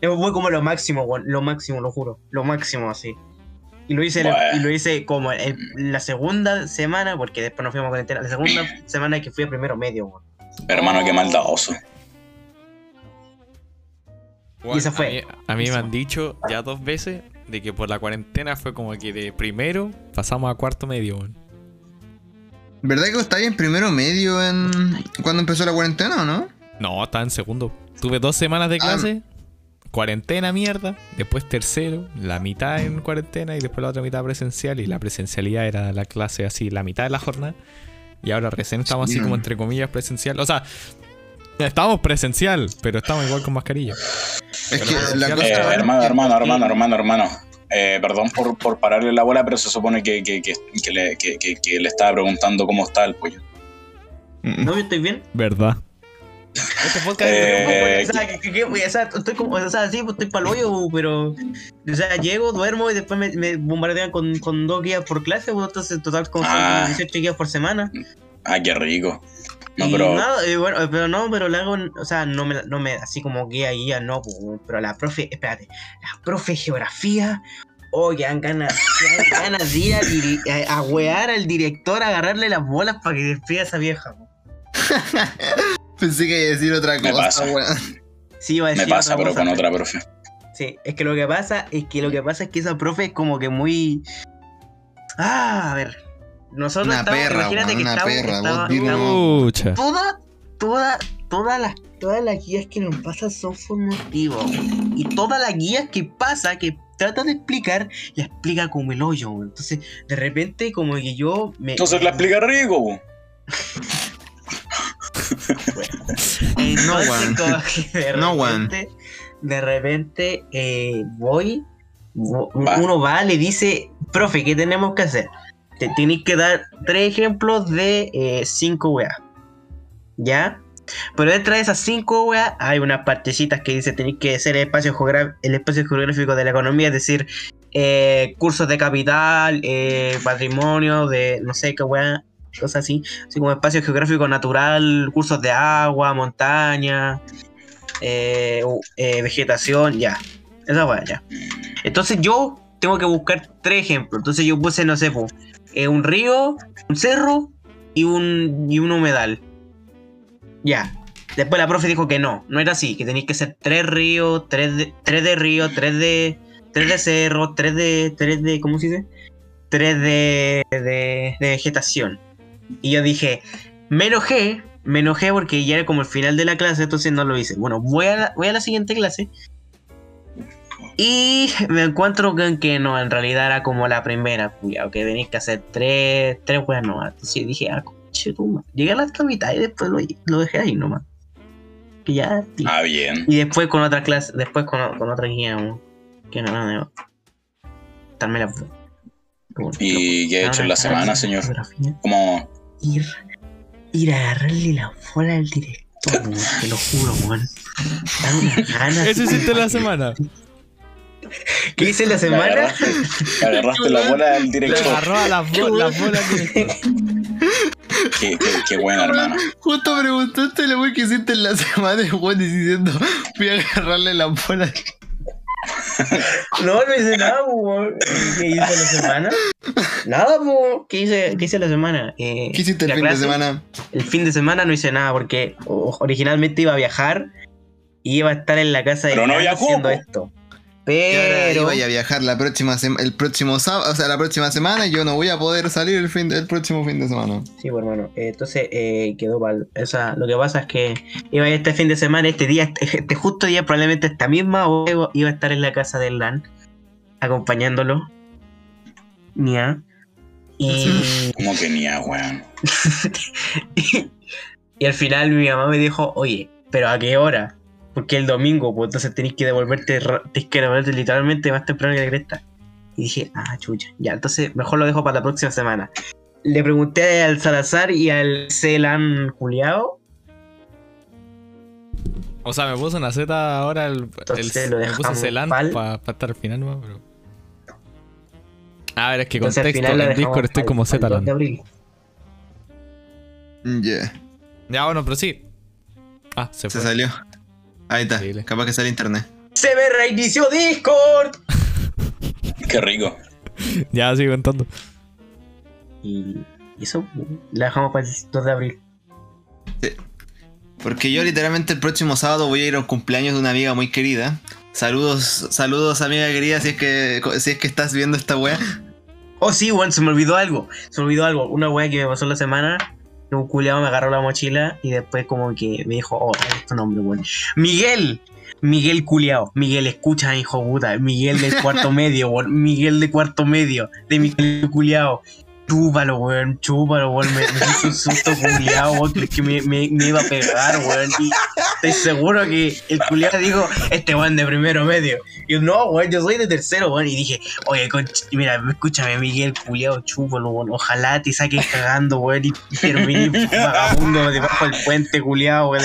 Eso fue como lo máximo, weón, lo máximo, lo juro, lo máximo así. Y lo hice, y lo hice como el- la segunda semana, porque después nos fuimos a cuarentena, la segunda semana que fui a primero medio, weón. Hermano, qué maldadoso. Y esa fue. A mí, a mí me han dicho ya dos veces de que por la cuarentena fue como que de primero pasamos a cuarto medio. weón. ¿Verdad que está en primero medio en cuando empezó la cuarentena o no? No, estaba en segundo. Tuve dos semanas de Ah. clase, cuarentena mierda, después tercero, la mitad en cuarentena y después la otra mitad presencial. Y la presencialidad era la clase así, la mitad de la jornada. Y ahora recién estamos así Sí. como entre comillas presencial. O sea, estamos presencial, pero estamos igual con mascarilla. Es que la cosa. Eh, no, hermano, hermano, hermano, hermano, hermano. Eh, perdón por, por pararle la bola, pero se supone que, que, que, que le, que, que- que le estaba preguntando cómo está el pollo. ¿No? ¿Yo estoy bien? ¿Verdad? Este podcast Eh, estoy como, o sea, sí, pues estoy para el hoyo, pero, o sea, llego, duermo y después me, me bombardean con, con dos guías por clase, pues, entonces, total, con Ah. 18 guías por semana. Ah, qué rico. No, y pero nada, y bueno, pero no, pero le hago, o sea, no me, no me, así como guía, guía, no, pero la profe, espérate, la profe geografía, oh, que dan ganas, que dan ganas de ir a, diri- a, a wear al director, a agarrarle las bolas para que despida a esa vieja. Pensé que iba a decir otra Me cosa, pasa. weón. Sí, iba a me pasa, otra pero cosa, con otra profe. Sí, es que lo que pasa es que lo que pasa es que esa profe es como que muy. Ah, a ver. Nosotros Una estamos, perra, imagínate que una estamos, perra, estamos- toda, toda, todas las, todas las guías que nos pasan son formativas. weón. Y todas las guías que pasa, que trata de explicar, la explica como el hoyo. weón. Entonces, de repente, como que yo me. Entonces la explica rico. No, que de No, weón. repente, de repente eh, voy, uno va, le dice, profe, ¿qué tenemos que hacer? Te tienes que dar tres ejemplos de eh, cinco weas. ¿Ya? Pero dentro de esas cinco weas hay unas partecitas que dice tenéis que hacer el espacio, el espacio geográfico de la economía, es decir, eh, cursos de capital, eh, patrimonio, de no sé qué wea, cosas así. Así como espacio geográfico natural, cursos de agua, montaña, vegetación, ya. Esa wea, ya. Entonces yo tengo que buscar tres ejemplos. Entonces yo puse, no sé, po, eh, un río, un cerro y un, y un humedal. Ya. Después la profe dijo que no, no era así, que tenéis que ser tres ríos, tres de, tres de río, tres de, tres de cerro, tres de, tres de, ¿cómo se dice? Tres de, de, vegetación. Y yo dije, me enojé, me enojé porque ya era como el final de la clase, entonces no lo hice. Bueno, voy a voy a la siguiente clase. Y me encuentro con que no, en realidad era como la primera, culiao, que tenéis que hacer tres, tres weas nomás. Entonces dije, ah, conche tu madre. Llegué a la mitad y después lo, lo dejé ahí nomás. Que ya, tío. Ah, bien. Y después con otra clase, después con, con otra guía, que no, no, no. Darme la. bueno, ¿Y qué ha hecho en la semana, señor? Como, Ir, ir a agarrarle la bola al director, te lo juro, weón. Dan unas ganas. Eso hiciste la semana. ¿Qué hice la semana? agarraste, agarraste la bola al Le director. agarró a las bo- las bolas director. Qué, qué, qué buena, hermano. Justo preguntaste lo que hiciste en la semana y Juan diciendo, voy a agarrarle la bola. No, no hice nada, weón. ¿Qué hice la semana? Nada, po. ¿Qué hice, qué hice la semana? Eh, ¿Qué hiciste el la fin de clase. semana? El fin de semana no hice nada porque o- originalmente iba a viajar y iba a estar en la casa de Pero no viajó, haciendo esto. Y ahora Pero iba a viajar la próxima el próximo sábado, o sea, la próxima semana y yo no voy a poder salir el, fin de- el próximo fin de semana. sí, pues, hermano. eh, entonces eh, quedó mal. O sea, lo que pasa es que iba a ir este fin de semana, este día, este, este justo día, probablemente esta misma hora iba- a estar en la casa del LAN acompañándolo. Nia. Y, Como que ni a, weón. y al final mi mamá me dijo, oye, pero ¿a qué hora? Porque el domingo, pues entonces tenéis que devolverte, tenés que devolverte literalmente más temprano que la cresta. Y dije, ah, chucha, ya, entonces mejor lo dejo para la próxima semana. Le pregunté al Salazar y al Celan Juliao. O sea, me puso una Z ahora el, Entonces el- lo me puse dejamos Celan para estar al final, ¿no? Pero... A ver, es que Entonces al contexto, en Discord estoy pa'l- como pa'l 2 de Z-Lan. abril. Ya, Ya, bueno, pero sí. Ah, se se fue. salió. Ahí está, Increíble. capaz que sale internet. ¡Se me reinició Discord! Qué rico. Ya, sigo contando. Y eso, la dejamos para el 2 de abril. Porque yo literalmente el próximo sábado voy a ir a un cumpleaños de una amiga muy querida. Saludos, saludos amiga querida, si es que si es que estás viendo esta wea. Oh, sí, weón, se me olvidó algo. Se me olvidó algo. Una weá que me pasó la semana. Un culiado me agarró la mochila y después como que me dijo, oh, es tu nombre, weón. Miguel. Miguel culiao. Miguel, escucha, hijo puta. Miguel del cuarto medio, weón. Miguel de cuarto medio. De Miguel culiao. Chúpalo, weón. Chúpalo, weón. Me, me hizo un susto culiao, weón. Creí que me, me, me iba a pegar, weón. Y estoy seguro que el culiao dijo, este weón de primero medio. Y yo, no, weón, yo soy de tercero, weón. Y dije, Oye, conch- mira, escúchame, Miguel, culiao, chúpalo, weón. Ojalá te saques cagando, weón, y y termine vagabundo debajo del puente, culiao, weón.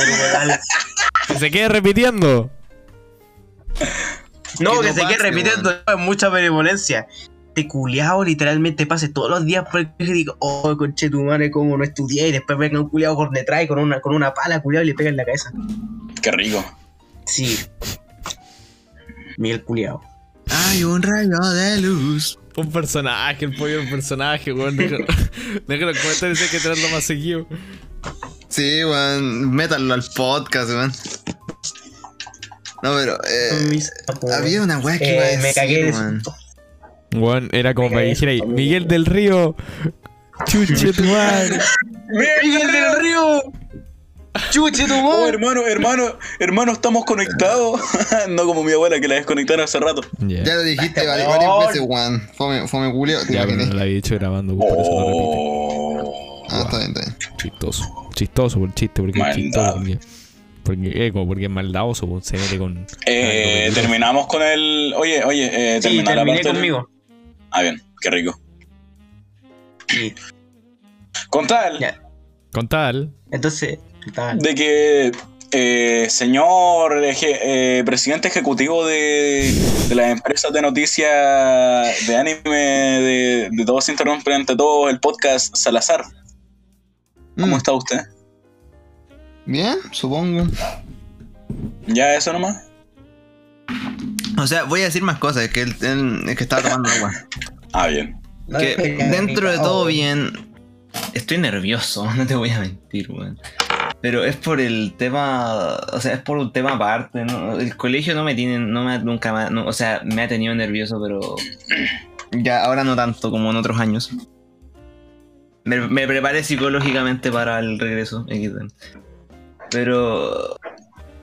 Que se quede repitiendo. No, Que que no se quede repitiendo es mucha benevolencia. Este culiao literalmente pase todos los días por el colegio y digo, oh, conche tu madre, cómo no estudié. Y después venga un culiao por detrás y con una, con una pala, culiao, y le pega en la cabeza. Qué rico. Sí. Miguel culiao. Hay un rayo de luz. Un personaje, el pollo un personaje, weón. Déjalo déjalo en comentarios hay que traerlo más seguido. Sí, weón, métanlo al podcast, weón. No, pero. eh, había una weá que Eh, iba a me cagué de Weón, era como para que dijera ahí, Miguel del Río. Chuche tu madre. ¡Miguel del Río! ¡Chuche tu Oh, madre! hermano, hermano, hermano, estamos conectados. no como mi abuela que la desconectaron hace rato. Ya, Ya lo dijiste Weón. varias veces, weón. Fome, fome te ya pero no lo había hecho grabando, por eso lo repite. Oh. Ah, está bien, está bien. Chistoso. Chistoso por el chiste, porque es chistoso. Porque, porque, eco, porque es maldadoso, se mete con. Eh, terminamos con el. Oye, oye, eh, Sí, terminar la terminé parte del- conmigo. Ah, bien, qué rico. Sí. Con tal Ya. Con tal. Entonces, tal. de que eh, señor eje- eh, presidente ejecutivo de, de las empresas de noticias de anime de, de Todos se interrumpen ante todos, el podcast Salazar. ¿Cómo Mm, está usted? Bien, supongo. ¿Ya eso nomás? O sea, voy a decir más cosas, es que, es que estaba tomando agua. Ah, bien. Que dentro de todo bien. Estoy nervioso, no te voy a mentir, weón. Pero es por el tema. O sea, es por un tema aparte, ¿no? El colegio no me tiene. No me ha- nunca más. no, o sea, me ha tenido nervioso, pero. Ya, ahora no tanto como en otros años. Me, me preparé psicológicamente para el regreso. Pero.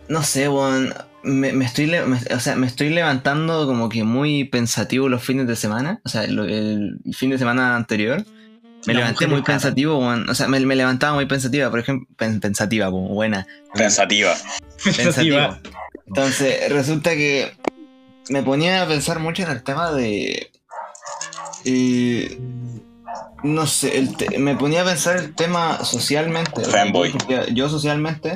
No sé, weón. Me, me estoy, le- me- o sea, me estoy levantando como que muy pensativo los fines de semana. O sea, lo- el fin de semana anterior. Me La levanté muy cara. pensativo. O sea, me, me levantaba muy pensativa, por ejemplo. pen- pensativa, buena. Pensativa. Pensativo. Entonces, resulta que me ponía a pensar mucho en el tema de. eh, no sé, el te- me ponía a pensar el tema socialmente. o sea, Fanboy. yo- Yo socialmente.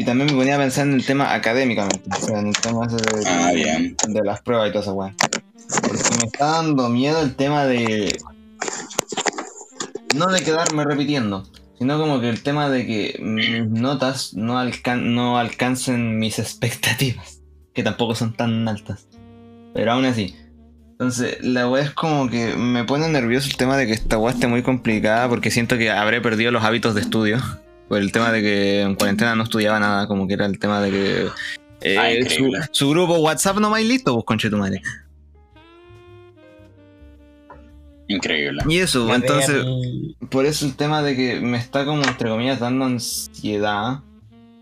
Y también me ponía a pensar en el tema académicamente. O sea, en el tema ese de, Ah, bien. de las pruebas y todo eso, weón. Porque me está dando miedo el tema de. No de quedarme repitiendo, sino como que el tema de que mis notas no, alcan no alcancen mis expectativas, que tampoco son tan altas. Pero aún así. Entonces, la weá es como que me pone nervioso el tema de que esta weá esté muy complicada porque siento que habré perdido los hábitos de estudio. Por el tema de que en cuarentena no estudiaba nada, como que era el tema de que. eh, Ah, su, grupo WhatsApp no más listo, pues conchetumare. Increíble. Y eso, Ya entonces, por eso el tema de que me está como, entre comillas, dando ansiedad.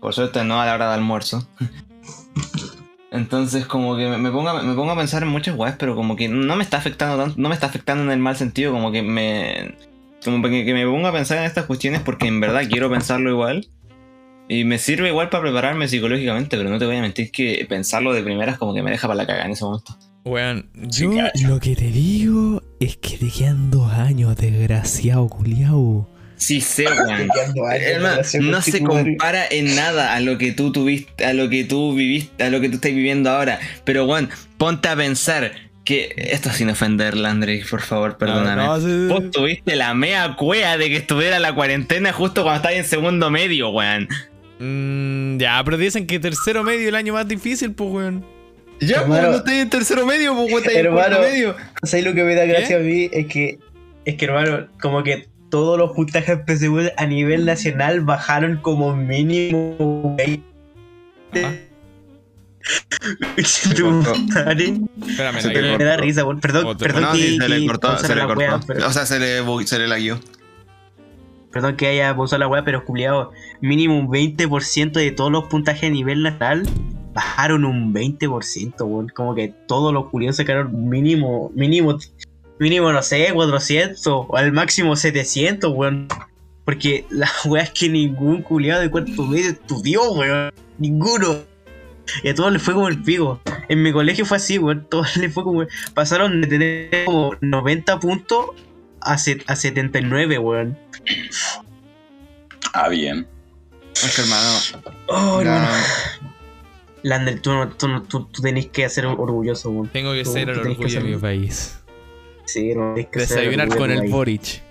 Por suerte no a la hora de almuerzo. Entonces como que me, me pongo, a- me pongo a pensar en muchas weas, pero como que no me está afectando tanto, no me está afectando en el mal sentido, como que me... Como que, que me pongo a pensar en estas cuestiones porque en verdad quiero pensarlo igual. Y me sirve igual para prepararme psicológicamente, pero no te voy a mentir que pensarlo de primeras como que me deja para la cagada en ese momento. Weón, Sí, yo lo que te digo es que te quedan dos años, desgraciado, culiao. Sí sé, weón. No se compara en nada a lo que tú tuviste, a lo que tú viviste, a lo que tú estás viviendo ahora. Pero, Juan, ponte a pensar que esto sin ofenderla, Andrés, por favor, perdóname. No, no, sí, sí. Vos tuviste la mea cuea de que estuviera la cuarentena justo cuando estabas en segundo medio, weón. Mm, ya, pero dicen que tercero medio es el año más difícil, pues, weón. Ya, pues, no estás en tercero medio, pues, weón, en cuarto medio. ¿Sabes lo que me da gracia a mí? Es que, es que, hermano, como que todos los puntajes PSU a nivel nacional bajaron como mínimo 20. Espérame, Se Me da risa, weón. Perdón, Otro. perdón No, que, sí, se le cortó, se le cortó. wea, pero- O sea, se le, se le laguió. perdón que haya pausado la weá, pero culiado, mínimo un 20% de todos los puntajes a nivel nacional bajaron un 20%, weón. Como que todos los culiados sacaron mínimo, mínimo, mínimo, no sé, 400 o al máximo 700, weón. Porque la weá es que ningún culiado de cuarto medio estudió, weón. Ninguno. Y a todos les fue como el pico. En mi colegio fue así, weón. Todos les fue como. Pasaron de tener como 90 puntos a, set- a 79, weón. Ah, bien. Es que, hermano. Oh, no, hermano. Lander, tú, no- tú, no- tú, tú tenés que ser orgulloso, weón. Tengo que Tú- ser el orgullo de mi país. Sí, hermano, tenés que ser Desayunar con el. Boric.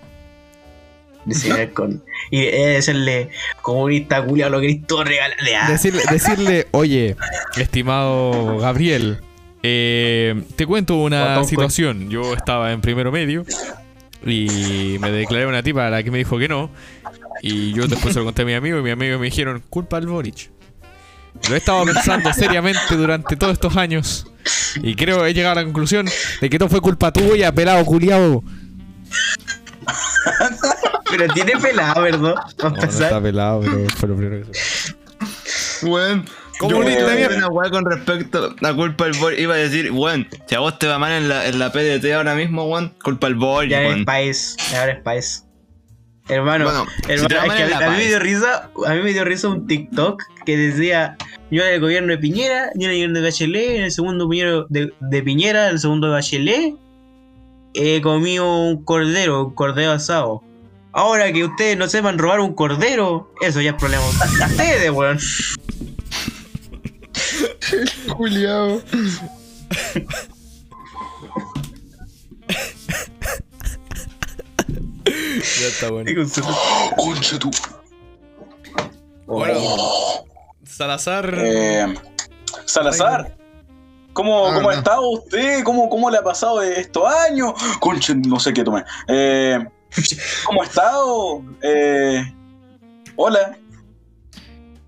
Desayunar con. Y decirle, comunista culiao, lo querés todo regalarle. Ah, Decirle, decirle, oye, estimado Gabriel, eh, te cuento una situación. Yo estaba en primero medio y me declaré una tipa a la que me dijo que no. Y yo después se lo conté a mi amigo y mi amigo me dijeron, culpa al Boric. Lo he estado pensando seriamente durante todos estos años. Y creo que he llegado a la conclusión de que todo fue culpa tuya, pelado culiao. Pero tiene pelada, ¿verdad? No, no está pelado, pero fue lo primero que se Yo mierda. decir una weá con respecto a culpa del Boy. Iba a decir, weón, si a vos te va mal en la, en la PDT ahora mismo, weón, culpa del Boy, Ya es weón. país. Ahora es país. Hermano, Bueno, es que a, mí me dio risa, a mí me dio risa un TikTok que decía, yo en el gobierno de Piñera, yo en el gobierno de Bachelet, en el segundo gobierno de, de Piñera, en el segundo de Bachelet, he comido un cordero, un cordero asado. Ahora que ustedes no sepan robar un cordero, eso ya es problema de ustedes, weón. Juliado. Ya está bueno. Concha tú. Bueno, Salazar. Eh, Salazar, ¿cómo, Ah, cómo ha estado usted? ¿Cómo, ¿Cómo le ha pasado estos años? Concha, no sé qué tomé. Eh, ¿Cómo ha estado? Eh, hola.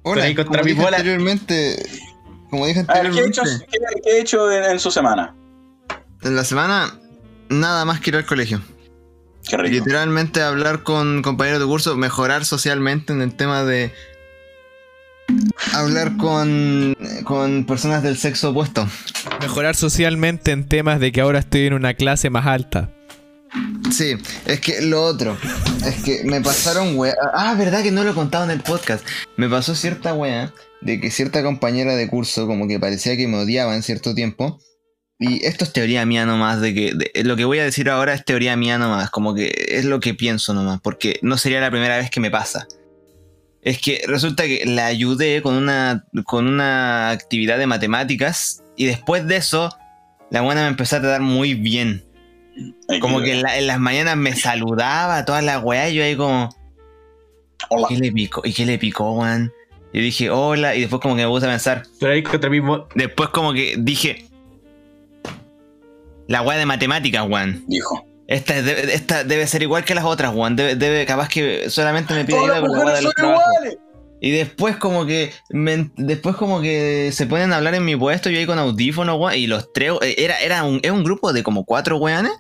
Hola, ahí contra como mi dije bola. anteriormente, como dije A ver, ¿qué he hecho, anteriormente, qué- qué he hecho en, en su semana? en la semana nada más que ir al colegio. Qué rico. Literalmente hablar con compañeros de curso, mejorar socialmente en el tema de hablar con, con personas del sexo opuesto. Mejorar socialmente en temas de que ahora estoy en una clase más alta. Sí, es que lo otro, es que me pasaron wea. Ah, verdad que no lo he contado en el podcast. Me pasó cierta wea de que cierta compañera de curso como que parecía que me odiaba en cierto tiempo. Y esto es teoría mía nomás, de que de- lo que voy a decir ahora es teoría mía nomás, como que es lo que pienso nomás, porque no sería la primera vez que me pasa. Es que resulta que la ayudé con una, con una actividad de matemáticas y después de eso la buena me empezó a tratar muy bien. Ay, Como que en, la- en las mañanas me saludaba, toda la weá, y yo ahí como, Hola. ¿qué le picó? ¿Y qué le picó, weón? Yo dije, hola, y después como que me puse a pensar. Pero ahí contra mi bo- Después como que dije, la weá de matemáticas, weón. Dijo. Esta, esta debe ser igual que las otras, weón. Debe, debe- capaz que solamente me pide ayuda con la weá de mujeres los son trabajos. iguales. Y después como que me- después como que se ponen a hablar en mi puesto, yo ahí con audífonos, weón, y los tres, eh, era, era un, es un grupo de como cuatro weones,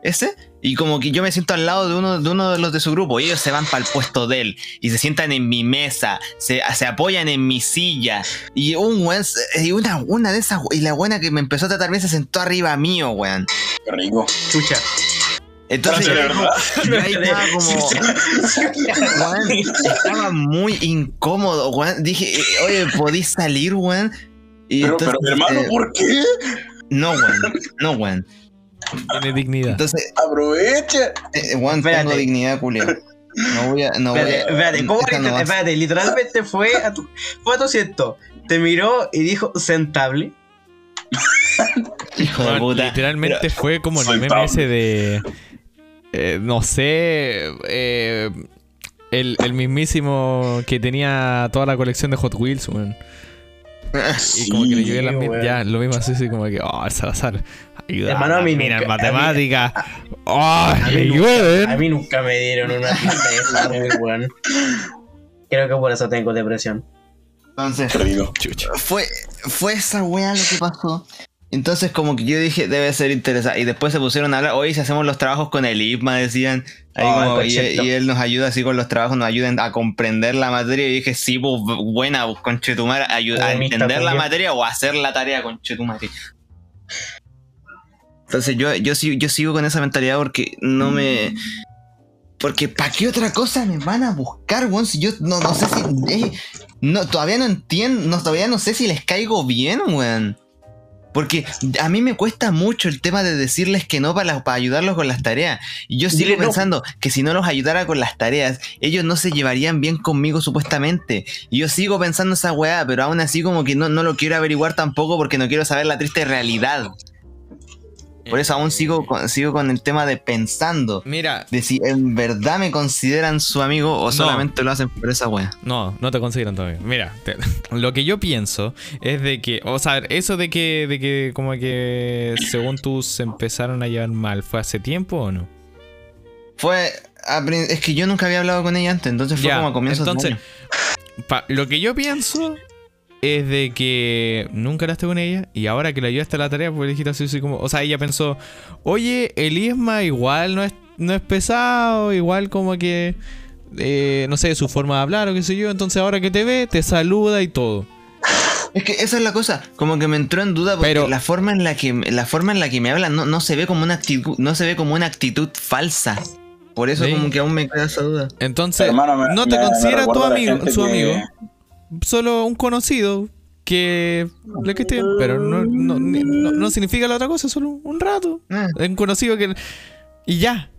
ese, y como que yo me siento al lado de uno de, uno de los de su grupo, y ellos se van para el puesto de él, y se sientan en mi mesa, se, se apoyan en mi silla, y un weón, y una, una de esas, y la buena que me empezó a tratar bien se sentó arriba mío, weón. Qué rico. chucha. Entonces, yo ahí estaba como... Weón, estaba muy incómodo, weón. Dije, eh, oye, ¿podís salir? Y Pero, entonces, pero hermano, eh, ¿por qué? no, weón. No, weón. Tiene dignidad. Entonces, Aprovecha. eh, weón, Espérate. tengo dignidad, culio. No voy a. No voy Espérate, a espérate, ¿cómo esta no espérate, literalmente fue a tu, fue a tu asiento, te miró y dijo sentable. Hijo de puta. literalmente fue como el meme ese de. Eh, no sé. eh, el, el mismísimo que tenía toda la colección de Hot Wheels, weón. Y como que le llevé las Sí, mi- weón. Ya, lo mismo así, así como que, oh, el Salazar. Ayuda. Hermano, a mí mira, en nunca- a mí- matemática. Oh, A mí, nunca, a mí nunca me dieron una pista de esa, muy weón. Creo que por eso tengo depresión. Entonces, fue, fue esa weá lo que pasó. Entonces, como que yo dije, debe ser interesante. Y después se pusieron a hablar, hoy si hacemos los trabajos con el IPMA, decían. Ahí Oh, y, él nos ayuda así con los trabajos, nos ayudan a comprender la materia. Y dije, sí, pues buena, pues, conchetumar, ayuda a entender la materia o a hacer la tarea, conchetumar. Entonces yo, yo, sigo, yo sigo con esa mentalidad porque no me... Porque ¿para qué otra cosa me van a buscar, weón? Si yo no, no sé si... eh, no, todavía no entiendo, no, todavía no sé si les caigo bien, weón. Porque a mí me cuesta mucho el tema de decirles que no para, la- para ayudarlos con las tareas. Y yo sigo Dile no. pensando que si no los ayudara con las tareas, ellos no se llevarían bien conmigo supuestamente. Y yo sigo pensando esa weá, pero aún así como que no, no lo quiero averiguar tampoco porque no quiero saber la triste realidad. Por eso aún sigo con, sigo con el tema de pensando. Mira, De si en verdad me consideran su amigo o solamente lo hacen por esa wea. No, no te consideran todavía. Mira, te- lo que yo pienso es de que, o sea, eso de que, de que como que según tú se empezaron a llevar mal, ¿fue hace tiempo o no? Fue. a Es que yo nunca había hablado con ella antes, entonces fue Ya, como a comienzos de entonces, año. Pa- lo que yo pienso es de que nunca hablaste con ella y ahora que le ayudaste a la tarea, pues le dijiste así, así como. O sea, ella pensó, oye, el Isma igual no es, no es pesado, igual como que. eh, no sé, su forma de hablar o qué sé yo. Entonces ahora que te ve, te saluda y todo. Es que esa es la cosa, como que me entró en duda porque Pero- la forma en la que la forma en la que me habla no, no se ve como una actitud, no se ve como una actitud falsa. Por eso Sí. como que aún me queda esa duda. Entonces, Hermano, me- no te me- me considera tu amigo, su que- amigo, solo un conocido que le que esté, pero no, no, ni- no- no significa la otra cosa, solo un rato. Ah. Es un conocido que. Y ya.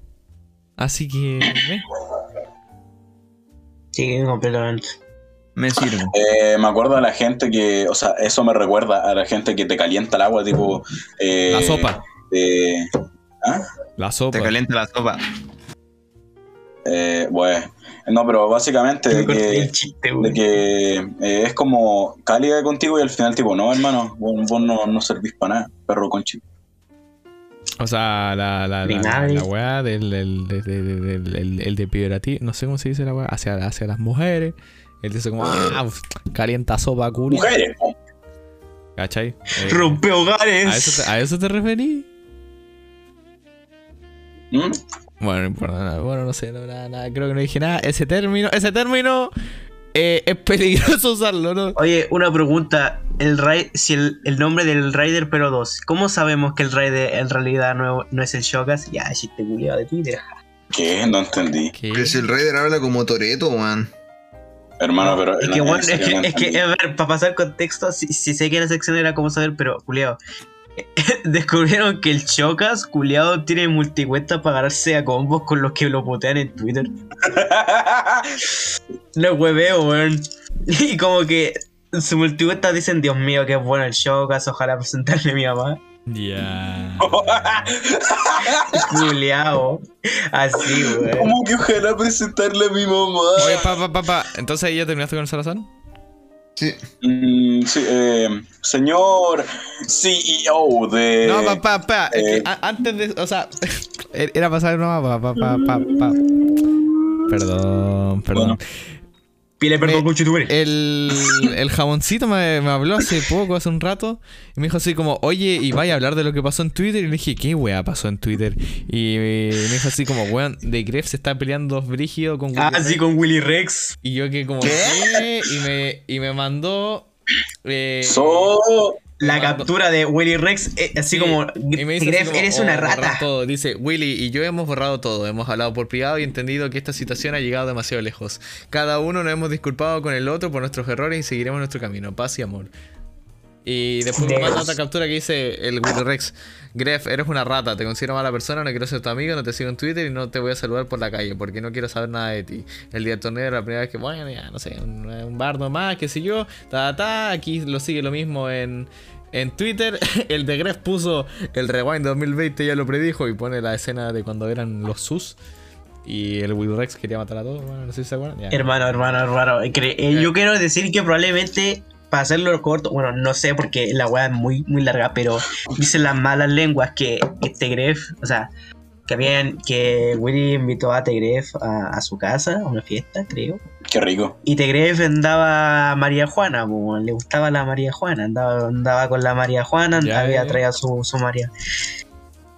Así que. eh. Sí, completamente. Me sirve. Eh, me acuerdo a la gente que, o sea, eso me recuerda a la gente que te calienta el agua, tipo. eh, La sopa. de- ¿Ah? La sopa. Te calienta la sopa. Eh, bueno, no, pero básicamente Me de que, el chiste, de güey. que eh, es como cálida contigo y al final, tipo, no, hermano, vos, vos no, no servís para nada, perro conchido. O sea, la, la, la, la, weá del, del, del, del- del- el, el depredativo, no sé cómo se dice la weá, hacia, hacia las mujeres. Él dice como, ah, calienta sopa culo. Mujeres. ¿Cachai? Eh, Rompe ¿a, hogares. eso te, ¿A eso te referí? ¿Mm? Bueno, no importa nada. Bueno, no sé, no, nada, nada, creo que no dije nada. Ese término, ese término eh, es peligroso usarlo, ¿no? Oye, una pregunta. El Rai- si el, el nombre del Raider Pero 2, ¿cómo sabemos que el Raider en realidad no, no es el Shogas? Ya, chiste culiado de Twitter. ¿Qué? No entendí. ¿Qué? Que si el Raider habla como Toreto, man. Hermano, pero. Es que, en bueno, es que, es a ver, para pasar contexto, si, si sé que la sección era cómo saber, pero, culiado. Descubrieron que el Chocas, culiado, tiene multicuentas para ganarse a combos con los que lo putean en Twitter. No hueveo, weón. Y como que su multicuenta dicen, Dios mío, que es bueno el Chocas, ojalá presentarle a mi mamá. Ya. Culiao. Así, weón. ¿Cómo que ojalá presentarle a mi mamá? Oye, papá, papá. Entonces ya terminaste con el Salazar. Sí. Mm, sí, eh, señor CEO de. No, papá, papá. Eh. antes de. O sea, era pasar no, papá, papá, papá. Perdón, perdón. Bueno. Pile perdón. El, el jaboncito me, me habló hace poco, hace un rato, y me dijo así como, oye, y vaya a hablar de lo que pasó en Twitter. Y le dije, ¿qué wea pasó en Twitter? Y me dijo así como, weón, de Gref se está peleando brígido con Ah, Willy sí, Rex". con Willy Rex. Y yo que como, ¿Qué? ¿qué? Y me, y me mandó... eh, So. La Mando- captura de Willy Rex, eh, así Sí, como, y me dice así Gref, como, eres "Oh, una borrar rata. todo". Dice, Willy y yo hemos borrado todo. Hemos hablado por privado y entendido que esta situación ha llegado demasiado lejos. Cada uno nos hemos disculpado con el otro por nuestros errores y seguiremos nuestro camino. Paz y amor. Y después me manda otra captura que dice el Willy Rex. Gref, eres una rata, te considero mala persona, no quiero ser tu amigo, no te sigo en Twitter y no te voy a saludar por la calle porque no quiero saber nada de ti. El día del torneo era la primera vez que, bueno, ya, no sé, un, un bardo más, qué sé yo, ta, ta, aquí lo sigue lo mismo en, en Twitter. El de Gref puso el Rewind 2020, ya lo predijo y pone la escena de cuando eran los sus. Y el Will Rex quería matar a todos, bueno, no sé si se acuerdan. Ya. Hermano, hermano, hermano. eh, eh, yo quiero decir que probablemente, para hacerlo corto, bueno, no sé porque la weá es muy, muy larga, pero dicen las malas lenguas que este Gref, o sea, que habían, que Willy invitó a Tegref a, a su casa, a una fiesta, creo. Qué rico. Y Tegref andaba a María Juana, po, le gustaba la María Juana, andaba, andaba con la María Juana, había traído a su, su María.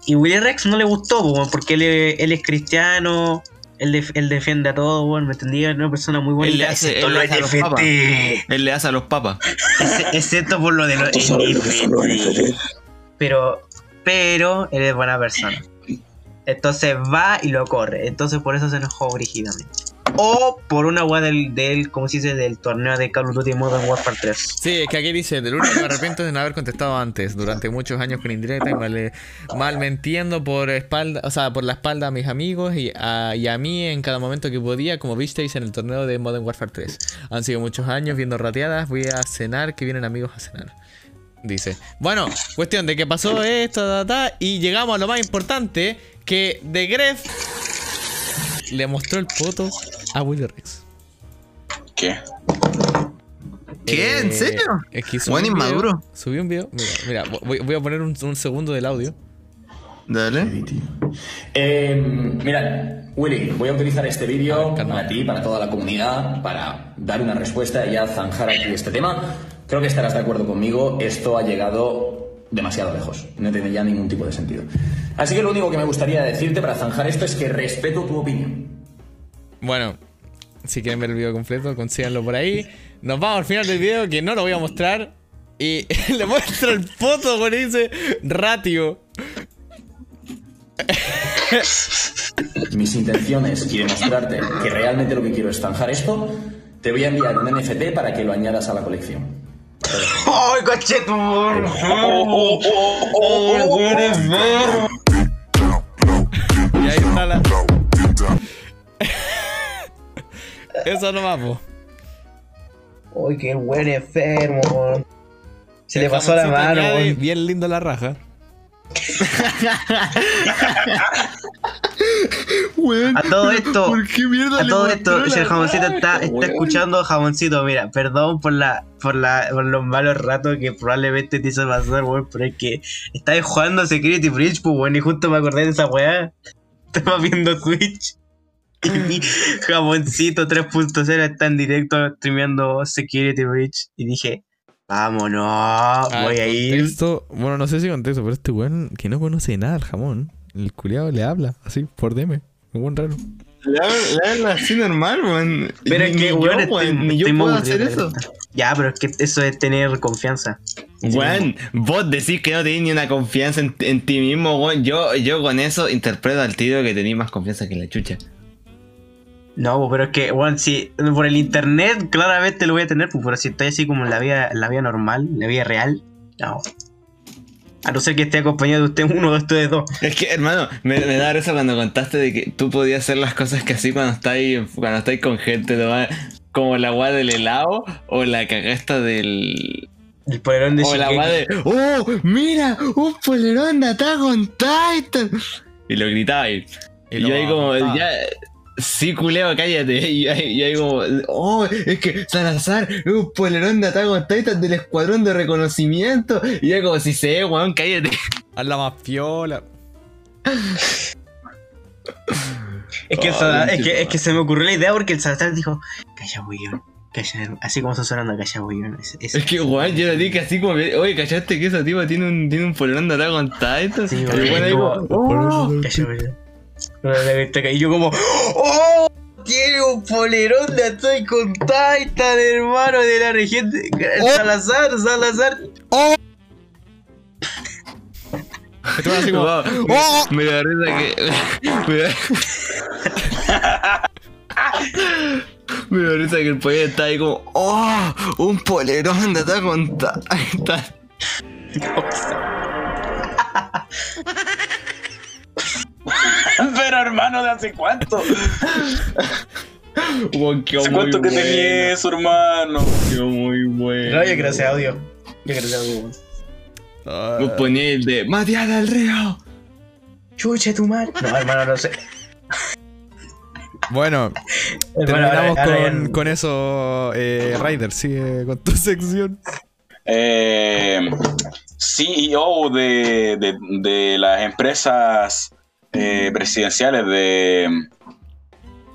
Y Willy Rex no le gustó, po, porque él, él es cristiano, él, def- él defiende a todo, weón, ¿me entendí? Es una persona muy bonita. Él le hace- excepto él le hace a los NFT. Él le hace a los papas. Ex- Excepto por lo de los. NFT. Pero, pero, él es buena persona. Entonces va y lo corre. Entonces por eso se enojó brígidamente. O por una weá del, del, ¿cómo se dice? Del torneo de Call of Duty Modern Warfare 3. Sí, es que aquí dice, del único que me arrepiento de no haber contestado antes, durante muchos años con indirecta y mal, mentiendo por espalda, o sea, por la espalda a mis amigos y a, mí en cada momento que podía, como visteis en el torneo de Modern Warfare 3. Han sido muchos años viendo rateadas, voy a cenar, que vienen amigos a cenar. Dice, bueno, cuestión de que pasó esto, ta, y llegamos a lo más importante, que de Gref le mostró el foto a Willy Rex. ¿Qué? ¿Qué? ¿En serio? Es que Buen inmaduro. Subí un video. Mira, mira voy, voy a poner un, un segundo del audio. Dale. Eh, mira, Willy, voy a utilizar este vídeo Calma. para ti, para toda la comunidad, para dar una respuesta y ya zanjar aquí este tema. Creo que estarás de acuerdo conmigo, esto ha llegado demasiado lejos. No tiene ya ningún tipo de sentido. Así que lo único que me gustaría decirte para zanjar esto es que respeto tu opinión. Bueno, si quieren ver el video completo, consíganlo por ahí. Nos vamos al final del video que no lo voy a mostrar. Y le muestro el foto con ese ratio. Mis intenciones y demostrarte que realmente lo que quiero es zanjar esto, te voy a enviar un NFT para que lo añadas a la colección. ¡Ay, cocheto! Y ahí está la. Eso no va, po. ¡Ay, qué buen enfermo! Se le pasó la mano. Bien lindo la raja. A todo esto, ¿Por qué mierda a todo esto, si el jamoncito raja, está, está weón? escuchando, jamoncito, mira, perdón por la, por la, por los malos ratos que probablemente te hizo pasar, weón, pero es que estabas jugando Security Breach, pues, weón, y justo me acordé de esa weá. Estaba viendo Twitch. Y mi jamoncito 3.0 está en directo streameando Security Breach. Y dije, vámonos, Ah, voy a ir. contexto- bueno, no sé si contexto, pero este weón que no conoce nada al jamón. El culiado le habla, así, por DM. Un buen raro. Le hablo así normal, weón. Pero es Ni que, yo, weón, weón, ni yo puedo hacer eso. Ya, pero es que eso es tener confianza. Weón, vos decís que no tenés ni una confianza en, en ti mismo, weón. Yo, yo con eso interpreto al tiro que tenés más confianza que la chucha. No, pero es que, bueno, si por el internet claramente lo voy a tener, pues, pero si estoy así como en la vida, en la vida normal, en la vida real, no. A no ser que esté acompañado de usted uno de ustedes dos. Es que, hermano, me, me da risa cuando contaste de que tú podías hacer las cosas que así cuando estáis, cuando estáis con gente, ¿no? como la weá del helado o la cagasta del. El polerón de O la weá de. ¡Oh! ¡Mira! ¡Un polerón de Attack on Titan! Y lo gritaba y. Y, lo yo ahí como, ya. Sí, culeo, cállate. Y ahí, y ahí como, oh, es que Salazar es un polerón de Attack on Titan del escuadrón de reconocimiento. Y yo como, si sé, weón, cállate. Haz la más piola. Es que, el Oh, Salazar- es, que, chido. es que se me ocurrió la idea porque el Salazar dijo, calla, weón. Calla, así como está sonando, calla, weón. Es, es- Es que, weón, yo le dije así como, que, oye, ¿cachaste que ese tipo tiene un, tiene un polerón de Attack on Titan? Sí, y weón, ahí como- como, oh. Calla, weón. Y yo como, ¡Oh! Tiene un polerón de Attack con Titan, hermano, de la región de Salazar, Salazar. Weón así como, Wow, ¡Oh! Me da risa que. Me da, me da risa que el poder está ahí como. ¡Oh! Un polerón de Attack on Titan. Pero hermano, ¿de hace cuánto? ¿Hace cuánto que bueno, tenía eso, hermano? Quedó muy bueno. No, yo quiero ese audio. Yo quiero ese audio, weón. Ah, Vos ponía el de Matías del Río. Chuche tu madre. No, hermano, no sé. Bueno, Hermano, terminamos ahora con, con eso. Eh, Ryder, sigue con tu sección. Eh, CEO de, de- de las empresas eh, presidenciales de...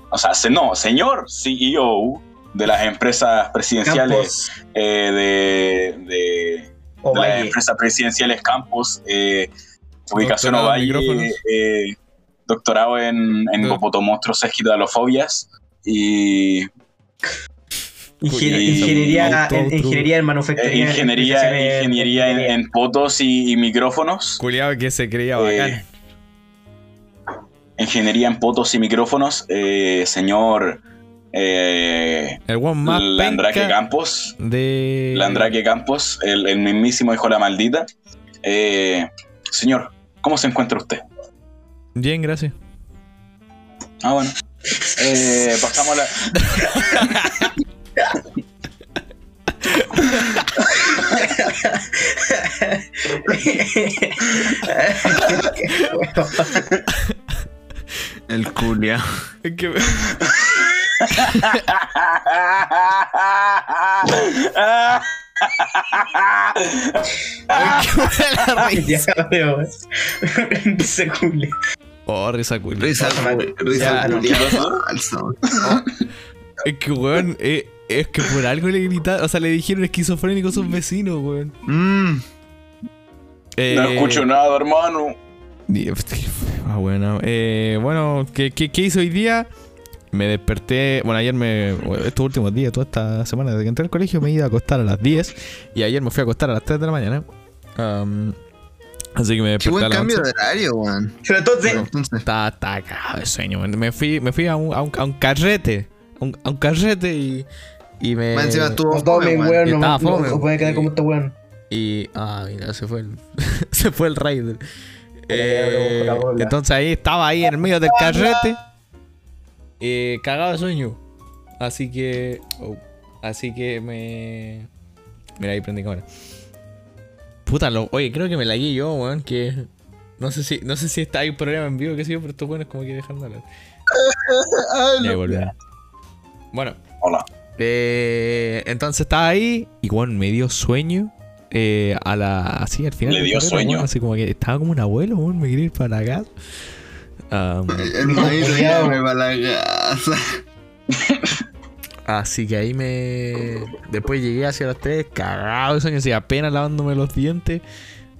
O sea, se- no, señor CEO de las empresas presidenciales Campos eh, de, de, de las empresas presidenciales Campus, eh, ubicación Doctorado en Ovalle, eh, doctorado en, en hipopotomonstruos esquitalofobias y Ingen- y- ingeniería, en- ingeniería en manufactura. eh, ingeniería, ingeniería en, en fotos y, y micrófonos. Culiado que se creía Eh, bacán. Ingeniería en fotos y micrófonos, eh, señor eh, El one más Landraque Campos. de. Landraque Campos, el, el mismísimo hijo de la maldita. Eh, señor, ¿cómo se encuentra usted? Bien, gracias. Ah, bueno. Eh, pasamos a la. El culia. Es que- la risa. Dice cule. Oh, risa culia. Risa, risa, culia. Es que, weón, eh, Es que por algo le gritaron, o sea, le dijeron esquizofrénico a sus vecinos, weón. Mm. Eh, No escucho nada, hermano. Ah, bueno. Eh, bueno, ¿qué, qué, qué hice hoy día? Me desperté. Bueno, ayer me. Estos últimos días, toda esta semana, desde que entré al colegio, me he ido a acostar a las 10. Y ayer me fui a acostar a las 3 de la mañana. Así que me Qué desperté a buen las cambio 11. de horario, weón. Pero entonces, cagado de sueño, man. Me fui, me fui a, un, a, un, a un carrete. A un, a un carrete y. Y me. encima estuvo fome, weón, no, puede quedar como este weón. Y. Ah, mira, se fue el. se fue el Raider. Eh, entonces ahí estaba ahí en el medio del carrete. Eh, cagado de sueño. Así que. oh, así que me. Mira, ahí prendí cámara. Puta, lo, oye, creo que me la guié yo, weón. Que. No sé si, no sé si está ahí un problema en vivo, que sé yo, pero estos buenos como que dejan de hablar. Ya. Bueno, Hola. eh, entonces estaba ahí y weón, me dio sueño. Eh, a la. Así al final. ¿Le dio sueño? así como que estaba como un abuelo, weón, me quería ir para la casa. Para la así que ahí me. Después llegué hacia las 3, cagado de sueño, así apenas lavándome los dientes.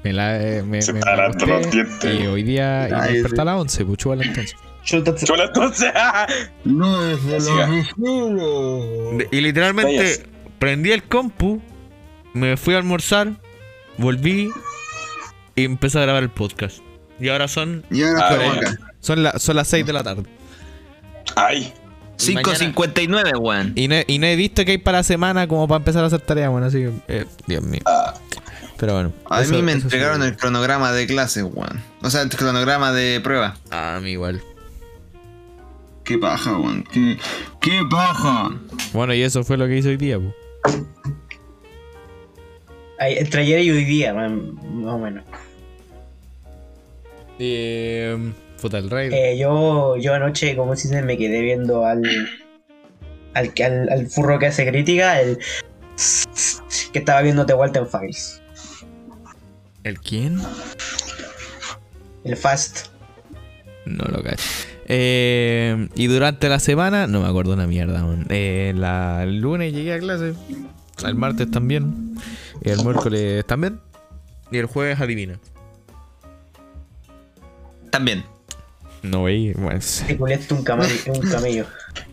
Me la. eh, Me, Se me- los dientes. Y hoy día. Y me desperté a las 11, pues chúbala entonces. Chola entonces. No, es Siga. De- Y literalmente prendí el compu, me fui a almorzar, volví y empecé a grabar el podcast. Y ahora son, Y ahora son, la- son las 6 de la tarde. Ay. 5.59, weón. Y no, he- y no he visto que hay para la semana como para empezar a hacer tareas, bueno, así que, eh, Dios mío. Ah, Pero bueno. A eso- mí me entregaron sí. el cronograma de clase, weón. O sea, el cronograma de prueba. Ah, a mí igual. Qué paja, weón. Qué, qué paja. Bueno, y eso fue lo que hice hoy día, po. Entre ayer y hoy día, más o menos. Eh, puta, el rey. Eh, yo, yo anoche, como si se me quedé viendo al, al, al, al furro que hace crítica, el que estaba viendo The Walton Files. ¿El quién? El Fast. No lo cacho. Eh, y durante la semana, no me acuerdo una mierda. Eh, la, el lunes llegué a clase. El martes también. El miércoles también. Y el jueves adivina. También. No veí. Bueno, culiaste un camello. Un camello.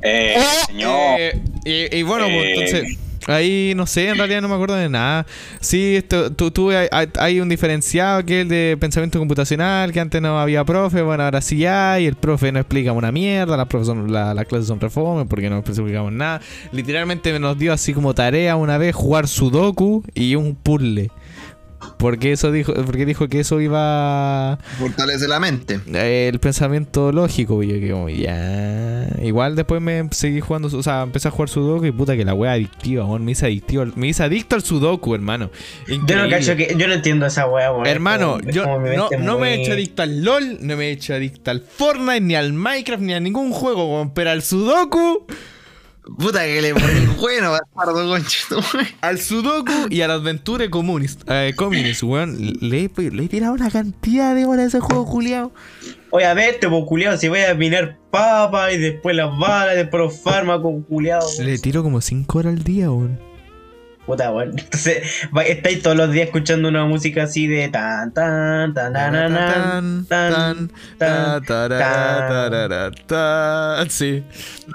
eh, señor. Eh, y, y bueno, pues, entonces. Ahí no sé, en realidad no me acuerdo de nada. Sí, esto, tu- tuve, hay, un diferenciado que es el de pensamiento computacional, que antes no había profe, bueno, ahora sí hay, el profe no explica una mierda, las, profes la- las clases son reformas porque no explicamos nada. Literalmente nos dio así como tarea una vez jugar sudoku y un puzzle. Porque eso dijo, porque dijo que eso iba Fortalece la mente. el pensamiento lógico, y yo que como, ya. Igual después me seguí jugando, o sea, empecé a jugar Sudoku y puta que la wea adictiva, weón, me hice adictivo, me hice adicto al Sudoku, hermano. Yo no Increíble. cacho que. Yo no entiendo esa weá, weón. Hermano, como- yo como mi no, no me he hecho adicto al LOL, no me he hecho adicto al Fortnite, ni al Minecraft, ni a ningún juego, weón, pero al Sudoku, Puta que le ponen bueno, bastardo, conchito. al Sudoku y al Adventure Communist, eh, Communist, weón, le, he- le he tirado una cantidad de horas a ese juego, culiao. Oye, a ver, te culiado, si voy a minar papas y después las balas, después los fármacos, culiado. Le tiro como 5 horas al día, weón. Puta, weón. Entonces, estáis todos los días escuchando una música así de tan, tan, tan, tan, tan, tan. Sí.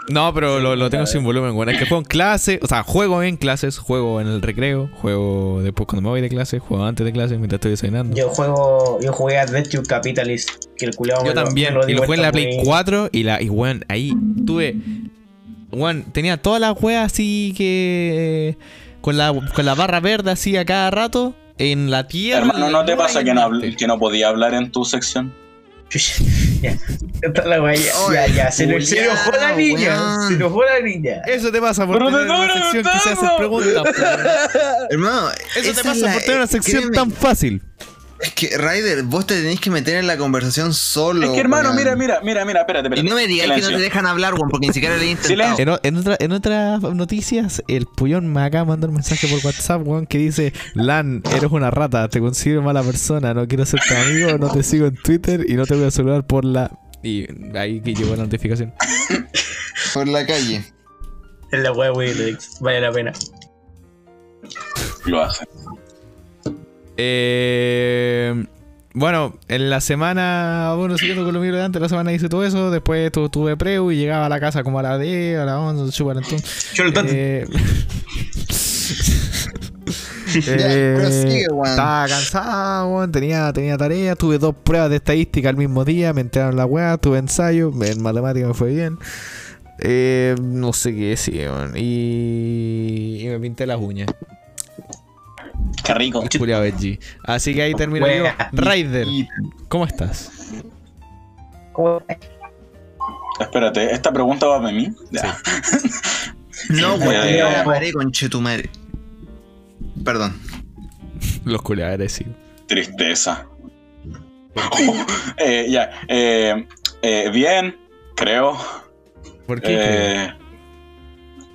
No, pero lo, lo tengo sin volumen, bueno. Es que juego en clase, o sea, juego en clases, juego en el recreo, juego después cuando me voy de clase, juego antes de clase mientras estoy desayunando. Yo juego, yo jugué Adventure Capitalist, que el culiado Yo también, y lo jugué en la Play 4 y la y weón, ahí tuve weón, tenía todas las weas así que con la con la barra verde así a cada rato en la tierra. Hermano, ¿no te pasa que no, habl- que no podía hablar en tu sección? ya, la weá, ya, ya, ya, se, nos- se nos fue la niña, se nos fue la niña. Eso te pasa por Pero tener te una sección que se hace preguntas. Hermano, Eso te pasa la- por tener una sección créeme, tan fácil. Es que, Ryder, vos te tenés que meter en la conversación solo. es que hermano, mira, mira, mira, mira, espérate, Y no me digas que no te dejan hablar, weón, porque ni siquiera le he intentado. En, en otra- en otras noticias, el Puyón me acaba de mandar un mensaje por WhatsApp, weón, que dice: Lan, eres una rata, te considero mala persona, no quiero ser tu amigo, no te sigo en Twitter y no te voy a saludar por la. Y ahí que llegó la notificación. Por la calle. Es la wey, vale la pena. Lo hace. Eh, bueno, en la semana, bueno, siguiendo con lo mío de antes, la semana hice todo eso, después tu- tuve preu y llegaba a la casa como a las 10, a las 11, chupar entonces. Eh, eh, estaba cansado, weón, tenía, tenía tareas, tuve dos pruebas de estadística al mismo día, me entraron la weá, tuve ensayo, en matemática me fue bien. Eh, no sé qué decir, y, y me pinté las uñas. Qué rico. Así que ahí termino yo. Raider, ¿cómo estás? Espérate, ¿esta pregunta va para mí? Ya. No, güey, la paré con Chetumare. Perdón. Los culiaderes, sí. Tristeza. Eh, ya. eh, eh, bien, creo. ¿Por qué? creo? Eh,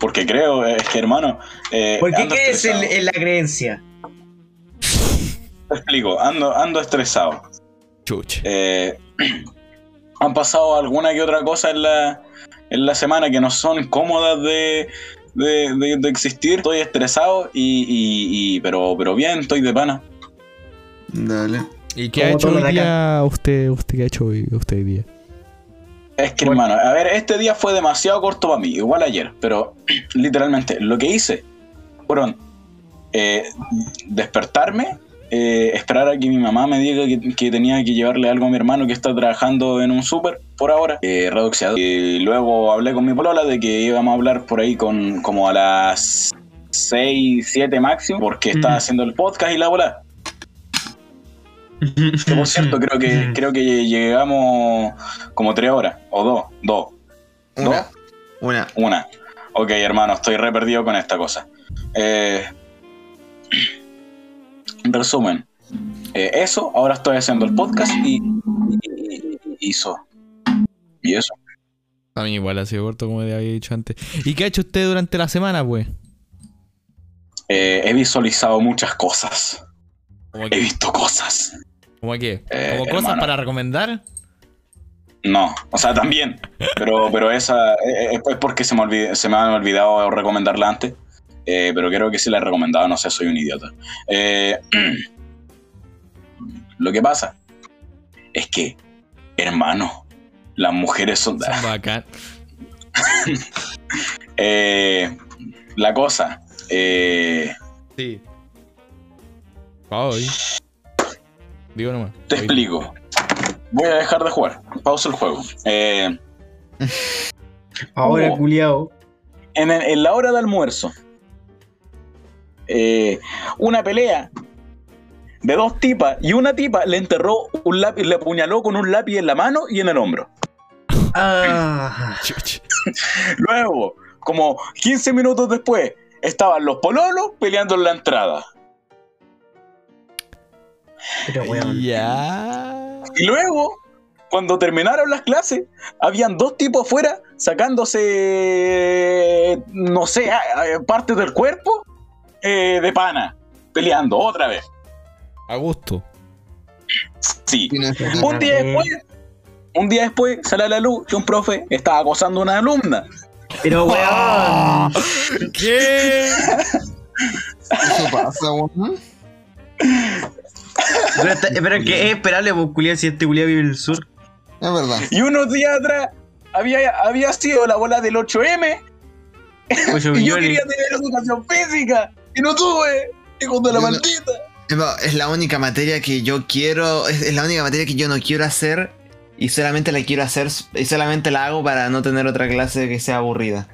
porque creo, es que hermano. eh, ¿Por qué crees en, estresado. en la creencia? Te explico, ando, ando estresado. Chucha. Eh, han pasado alguna que otra cosa en la, en la semana que no son cómodas de, de, de- de existir. Estoy estresado y, y- y- pero, pero bien, estoy de pana. Dale. ¿Y qué ha hecho hoy día usted? ¿Usted qué ha hecho hoy, usted hoy día? Es que Bueno. hermano, a ver, este día fue demasiado corto para mí, igual ayer, pero literalmente lo que hice fueron eh, despertarme, eh, esperar a que mi mamá me diga que, que tenía que llevarle algo a mi hermano que está trabajando en un súper por ahora, eh, reduxeado. Y luego hablé con mi polola de que íbamos a hablar por ahí con como a las 6, 7 máximo, porque estaba Ujú. haciendo el podcast y la bola. Que por cierto, creo que, creo que llegamos como 3 horas, o 2, 2. Una. Una. Una. Ok, hermano, estoy re perdido con esta cosa. Eh, en resumen, eh, eso, ahora estoy haciendo el podcast y, y- y- hizo. Y eso. A mí igual ha sido corto, como te había dicho antes. ¿Y qué ha hecho usted durante la semana, pues? Eh, he visualizado muchas cosas. ¿Cómo He visto cosas. ¿Cómo qué? Eh, ¿Como cosas hermano. para recomendar? No, o sea, también. Pero, pero esa es porque se me, olvid- se me han olvidado recomendarla antes. Eh, pero creo que sí la he recomendado, no sé, soy un idiota. Eh, lo que pasa es que, hermano, las mujeres son... Son bacán. Eh, la cosa, eh, Sí. Hoy. Digo nomás. te explico. Voy a dejar de jugar. Pausa el juego. Eh, Ahora, Oh. culiao. en, en la hora de almuerzo, eh, una pelea de dos tipas y una tipa le enterró un lápiz, le apuñaló con un lápiz en la mano y en el hombro. Ah. Luego, como 15 minutos después, estaban los pololos peleando en la entrada. pero weón. Ya. Y luego, cuando terminaron las clases, habían dos tipos afuera sacándose, no sé, partes del cuerpo eh, de pana, peleando otra vez. A gusto. Sí. Un día después, un día después sale a la luz que un profe estaba acosando a una alumna. Pero weón. ¿Qué? Eso pasa, weón. Pero, está- pero es que es esperable, pues, si este culiao vive en el sur. Es verdad. Y unos días atrás había, había sido la bola del 8M Ocho y yo quería tener educación física y no tuve. Hijo de la maldita. Es la única materia que yo quiero, es, es la única materia que yo no quiero hacer y solamente la quiero hacer y solamente la hago para no tener otra clase que sea aburrida.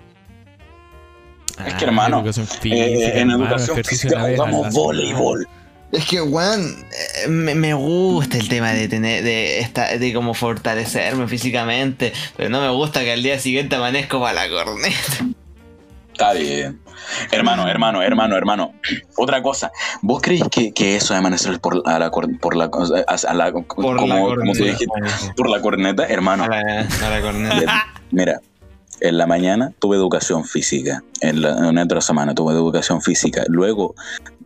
Es que, hermano, educación física, Eh, en hermano, educación física jugamos voleibol. Es que, weón, eh, me, me gusta el tema de tener, de esta, de como fortalecerme físicamente, pero no me gusta que al día siguiente amanezco para la corneta. Está bien. Hermano, hermano, hermano, hermano. Otra cosa. ¿Vos creéis que, que eso de amanecer por, a la, por la, a la, como, como tú dijiste, por la corneta, hermano? A la, a la corneta. Mira, en la mañana tuve educación física. En, la, en otra semana tuve educación física. Luego,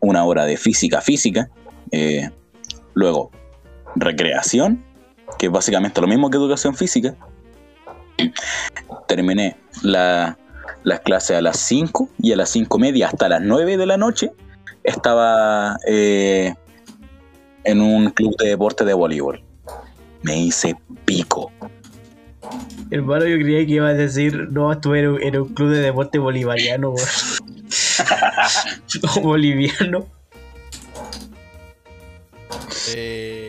una hora de física física. eh, luego, recreación, que es básicamente lo mismo que educación física. Terminé la, las clases a las 5 y a las 5 media hasta las 9 de la noche estaba eh, en un club de deporte de voleibol. Me hice pico. Hermano, yo creía que iba a decir, no, estuve en un, en un club de deporte bolivariano, boliviano. Eh,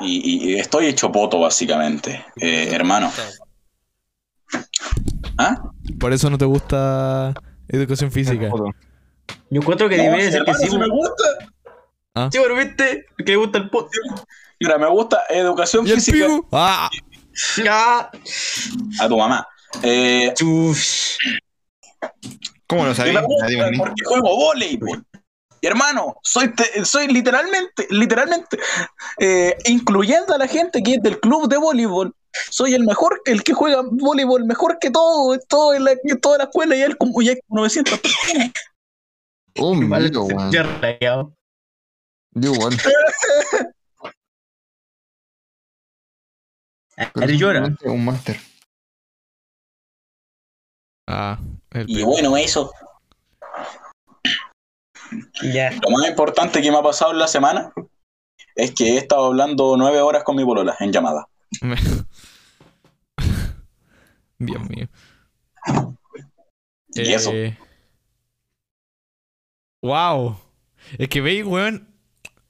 y estoy hecho poto, básicamente. Eh, hermano. ¿Ah? Por eso no te gusta educación física. Yo encuentro que No, debería decir que sí, si me gusta. Sí, bueno, viste, que le gusta el pot. Mira, me gusta educación ¿Y el física? ¡Ah! Ah, a tu mamá. Eh. ¿Cómo lo y sabía? me gusta Nadie me- porque juego voleibol. Y hermano, soy, te- soy literalmente, literalmente, eh, incluyendo a la gente que es del club de voleibol, soy el mejor, el que juega voleibol mejor que todo, todo en la, en toda la escuela y hay como, y hay como 900 personas. Ya rayado. Yo igual. Eres llora. Un máster. Ah, el Y bueno, eso. Ya. Lo más importante que me ha pasado en la semana es que he estado hablando nueve horas con mi polola en llamada. Dios mío. Y eso. Wow. Es que veis, weón.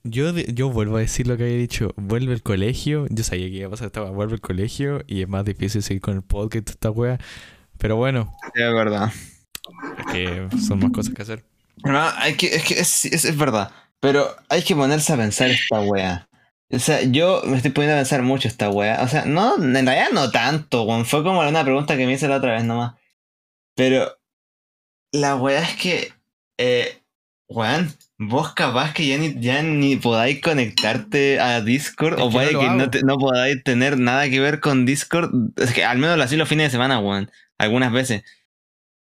Yo, yo vuelvo a decir lo que había dicho. Vuelve el colegio. Yo sabía que iba a pasar esta. Vuelve el colegio y es más difícil seguir con el podcast, esta wea. Pero bueno, Sí, es verdad. es que son más cosas que hacer. Hermano, hay que, es que es, es, es verdad. Pero hay que ponerse a pensar esta wea. O sea, yo me estoy poniendo a pensar mucho esta wea. O sea, no, en realidad no tanto, weón. Fue como una pregunta que me hice la otra vez nomás. Pero la wea es que, eh, weón, vos capaz que ya ni, ya ni podáis conectarte a Discord Es o que puede no que no, hago. te- no podáis tener nada que ver con Discord. Es que al menos lo así los fines de semana, weón. Algunas veces.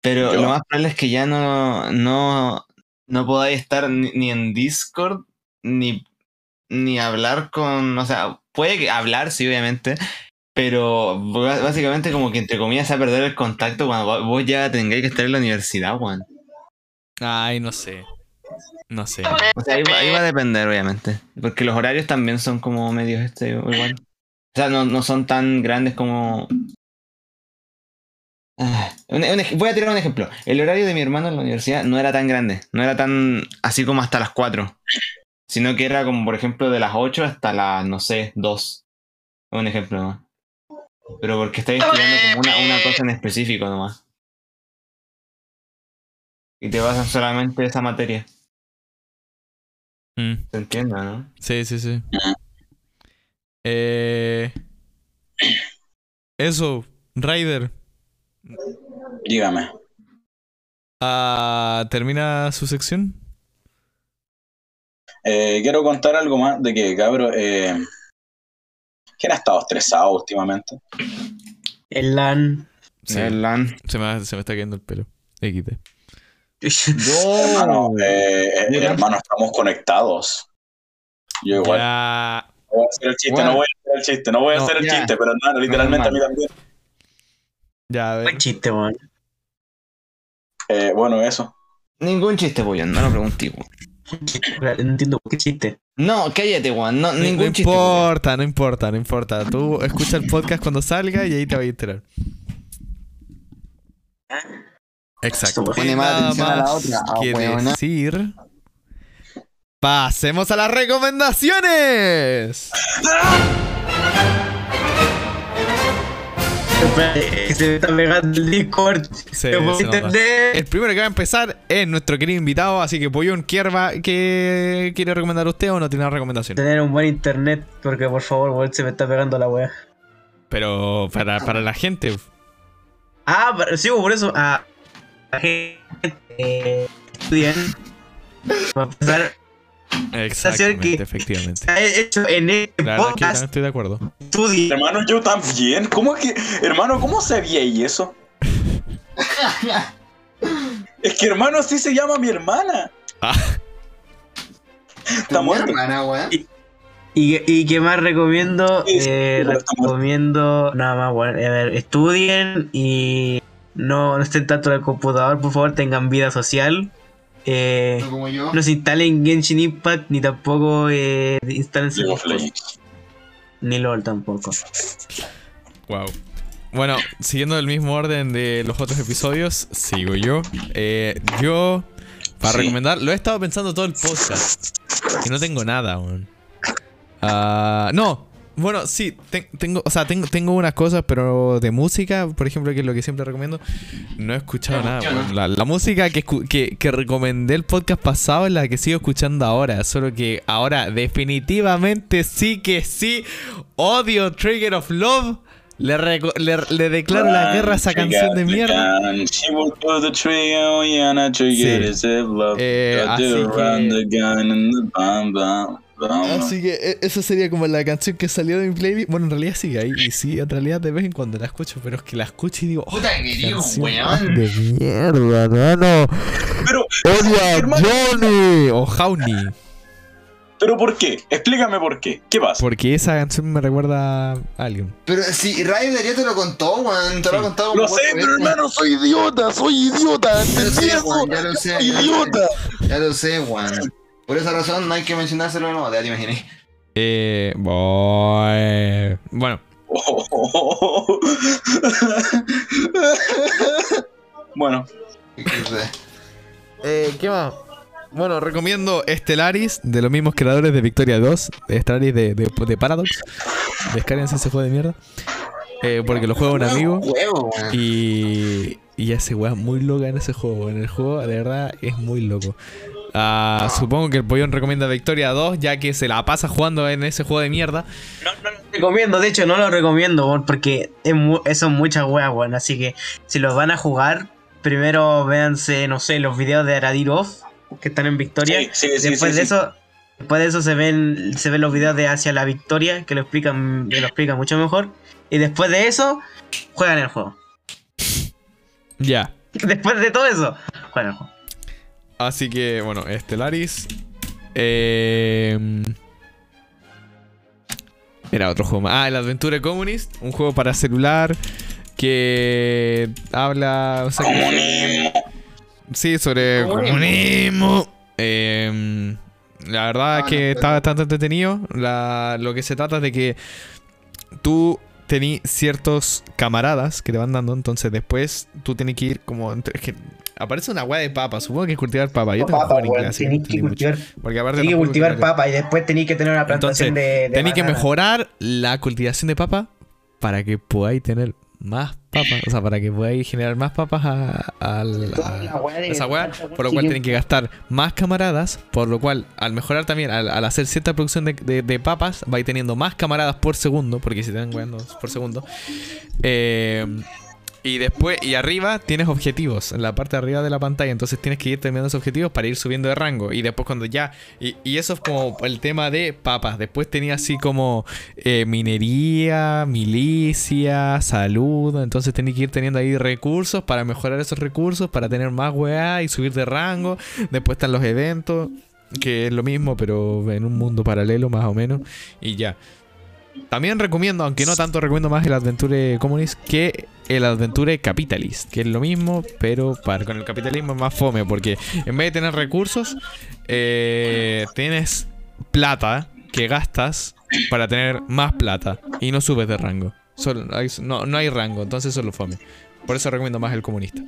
Pero Yo- lo más probable es que ya no, no, no podáis estar ni, ni en Discord ni, ni hablar con. O sea, puede hablar, sí, obviamente. Pero básicamente, como que entre comillas, se va a perder el contacto cuando vo- vos ya tengáis que estar en la universidad, weón. Ay, no sé. No sé. O sea, ahí va, ahí va a depender, obviamente. Porque los horarios también son como medios este, igual. O sea, no, no son tan grandes como. Ah, un- un ej- voy a tirar un ejemplo. El horario de mi hermano en la universidad no era tan grande. No era tan así como hasta las 4. Sino que era como, por ejemplo, de las 8 hasta las, no sé, 2. Un ejemplo nomás. Pero porque estáis estudiando como una, una cosa en específico nomás. Y te basan solamente esa materia. Mm, ¿Se entiende, no? sí, sí, sí. Eh, eso, Ryder. Dígame. ah, ¿Termina su sección? Eh, quiero contar algo más de que, cabrón, eh, ¿quién ha estado estresado últimamente? El LAN. Sí. El LAN. Se me, se me está cayendo el pelo. XD. Hermano, eh, eh, hermano, estamos conectados. Yo igual. Ya. No voy a hacer el chiste, Bueno. no voy a hacer el chiste, no voy a No, hacer el ya. chiste, pero hermano, literalmente a mí también. Ya, a ver. Buen chiste, weón. Eh, bueno, eso. Ningún chiste, weón. No lo pregunté, weón. No entiendo por qué chiste. No, cállate, weón. No, No, ningún no chiste. importa, no importa, no importa. Tú escucha el podcast cuando salga y ahí te vas a enterar. Exacto. Pone más nada atención a la otra, ah, weona. decir. Pasemos a las recomendaciones. Espérate, Se me está pegando el Discord. Entender. El primero que va a empezar es nuestro querido invitado, así que Pollón, ¿qué, va- qué quiere recomendar usted o no tiene una recomendación? Tener un buen internet, porque por favor, se me está pegando la weá. Pero para, para la gente. Ah, pero- sí, por eso. Ah, la gente eh, estudian. Va a empezar. Exactamente, que- efectivamente. Se ha hecho en este La es que yo también podcast. estoy de acuerdo. Estudia. Hermano, yo también. ¿Cómo es que, hermano, cómo sabía y eso? es que, hermano, así se llama mi hermana. Ah. Está muerta. hermana, weón. Y ¿Y, qué más recomiendo? Sí, sí, Eh, recomiendo nada más, bueno, a ver, estudien y no, no estén tanto en el computador, por favor, tengan vida social. Eh, No como yo. no se instalen Genshin Impact ni tampoco eh, instalen League of Legends. ni LOL tampoco. Wow. Bueno, siguiendo el mismo orden de los otros episodios, sigo yo. Eh, yo, para Sí. recomendar, lo he estado pensando todo el podcast. Y no tengo nada, weón. Ah, no, bueno, sí, te- tengo, o sea, tengo, tengo unas cosas, pero de música, por ejemplo, que es lo que siempre recomiendo, no he escuchado nada. La, la música que, que, que recomendé el podcast pasado es la que sigo escuchando ahora, solo que ahora definitivamente sí que sí odio Trigger of Love. Le, reco- le, le declaro la guerra a esa canción de mierda. Sí. Eh, así que- the gun and the bam, bam, bam. Así que e- esa sería como la canción que salió de mi playlist. Bueno, en realidad sigue ahí. Y sí, en realidad de vez en cuando la escucho, pero es que la escucho y digo, oh, Puta que digo, weón. de mierda, no, Pero, Odio a hermano, Johnny o Jauni. pero ¿por qué? Explícame por qué. ¿Qué pasa? Porque esa canción me recuerda a alguien. Pero si Rayo de te lo contó, weón. Te lo ha contado Lo sé, pero veces. hermano, soy idiota, soy idiota. Ya lo ¿Entendí sé, eso? weón, ya lo sé. Soy ya lo sé. idiota. Ya lo sé, weón. Por esa razón no hay que mencionárselo de nuevo, ya te imaginé. Eh, boy. Bueno, bueno, eh, ¿qué más? Bueno, recomiendo Stellaris, de los mismos creadores de Victoria 2, de Stellaris de, de, de Paradox. Descárguense ese juego de mierda. Eh, porque lo juega un amigo. Y, y ese weá es muy loca en ese juego. En el juego, de verdad, es muy loco. Ah, supongo que el pollón recomienda Victoria 2, ya que se la pasa jugando en ese juego de mierda. No, no lo recomiendo, de hecho no lo recomiendo, porque es mu- son muchas weas, weón. Así que si los van a jugar, primero véanse, no sé, los videos de Aradirov que están en Victoria. Sí, sí, sí, después sí, de eso, después de eso se ven, se ven los videos de Hacia la Victoria, que lo explican, que lo explican mucho mejor. Y después de eso, juegan el juego. Ya. Después de todo eso, juegan el juego. Así que, bueno, Stellaris. Eh, era otro juego más. Ah, el Adventure Communist. Un juego para celular que habla. o sea, que- comunismo. Sí, sobre Comunismo. comunismo. Eh, la verdad es que está bastante entretenido. La- lo que se trata es de que tú tenés ciertos camaradas que te van dando, entonces después tú tienes que ir como... entre- es que aparece una weá de papa, supongo que es cultivar papa. Yo tengo en no Tenéis que cultivar, Porque aparte que cultivar papa y después tenéis que tener una plantación Entonces, de, de Tenéis que mejorar la cultivación de papa para que podáis tener más papas. O sea, para que podáis generar más papas a, a la- de- esa weá. Por lo cual tienen que gastar más camaradas. Por lo cual, al mejorar también, al, al hacer cierta producción de, de- de papas, vais teniendo más camaradas por segundo. Porque si te dan weando por segundo. Eh, y después, y arriba tienes objetivos en la parte de arriba de la pantalla. Entonces tienes que ir terminando esos objetivos para ir subiendo de rango. Y después, cuando ya. Y, eso es como el tema de papas. Después tenía así como eh, minería, milicia, salud. Entonces tenés que ir teniendo ahí recursos para mejorar esos recursos, para tener más weá y subir de rango. Después están los eventos, que es lo mismo, pero en un mundo paralelo más o menos. Y ya. También recomiendo, aunque no tanto recomiendo más el Adventure Communist que el Adventure Capitalist, que es lo mismo, pero para, con el capitalismo es más fome, porque en vez de tener recursos, eh, tienes plata que gastas para tener más plata y no subes de rango. Solo no, no hay rango, entonces eso es lo fome. Por eso recomiendo más el comunista.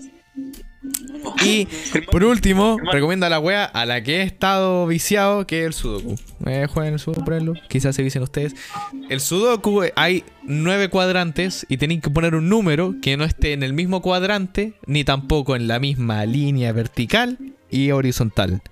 Y por último, recomiendo a la wea a la que he estado viciado, que es el Sudoku. Eh, jueguen el Sudoku, pruébenlo. Quizás se vicien ustedes. El Sudoku eh, hay nueve cuadrantes y tenéis que poner un número que no esté en el mismo cuadrante, ni tampoco en la misma línea vertical y horizontal.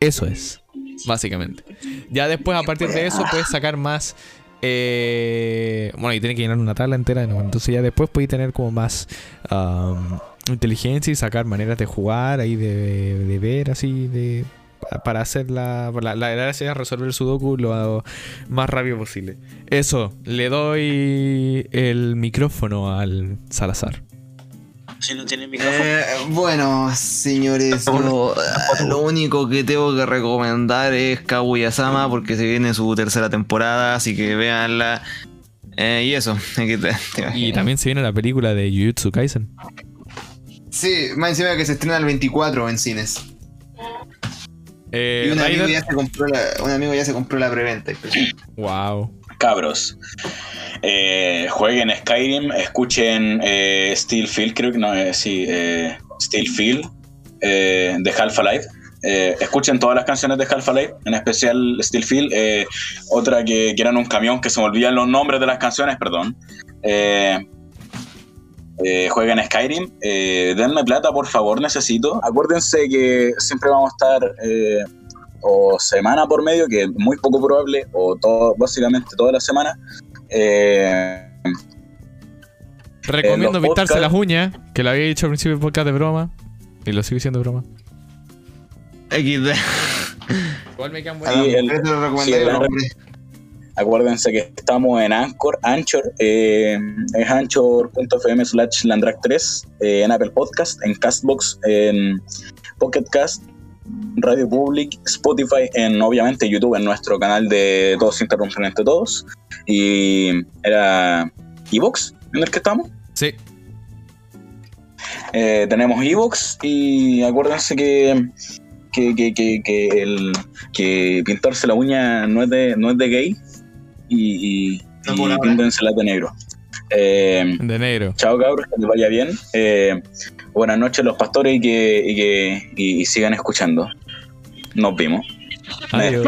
Eso es, básicamente. Ya después, a partir de eso, puedes sacar más. eh, bueno, y tiene que llenar una tabla entera. ¿no? Entonces, ya después podéis tener como más am, inteligencia y sacar maneras de jugar, ahí de, de ver, así, de para hacer la, la, la gracia es resolver el sudoku lo más rápido posible. Eso, le doy el micrófono al Salazar. Si no tiene micrófono. Eh, bueno, señores, yo, ah, lo único que tengo que recomendar es Kaguya-sama porque se viene su tercera temporada, así que véanla. Eh, y eso. Y también se viene la película de Jujutsu Kaisen. Sí, más encima que se estrena el 24 en cines. Eh, y un amigo, ya se compró la, un amigo ya se compró la preventa. Wow. Cabros. Eh, jueguen Skyrim, escuchen eh, Steel Field, creo que no, eh, sí, eh, Steel Field eh, de Half-Life. Eh, escuchen todas las canciones de Half-Life, en especial Steel Field. eh, otra que, que eran un camión que se me olvidan los nombres de las canciones, perdón. Eh, eh, jueguen Skyrim, eh, denme plata, por favor, necesito. Acuérdense que siempre vamos a estar eh, o semana por medio, que es muy poco probable, o todo, básicamente toda la semana. Eh, Recomiendo pintarse podcasts- las uñas, que lo había dicho al principio del podcast de broma. Y lo sigo diciendo de broma. XD. Igual me quedan Sí, el- sí, el- hombre. Acuérdense que estamos en Anchor, Anchor, eh, es anchor.fm slash landrak3, eh, en Apple Podcast, en Castbox, en Pocket Cast, Radio Public, Spotify, en obviamente YouTube, en nuestro canal de Todos Interrumpen entre Todos. Y era Evox en el que estamos. Sí. Eh, tenemos Evox y acuérdense que, que, que, que, que el, que pintarse la uña no es de, no es de gay y, y, No y píntensela de negro. Eh, De negro. chao cabros, que les vaya bien. Eh, buenas noches los pastores y que, y que y- y sigan escuchando. Nos vimos. Adiós.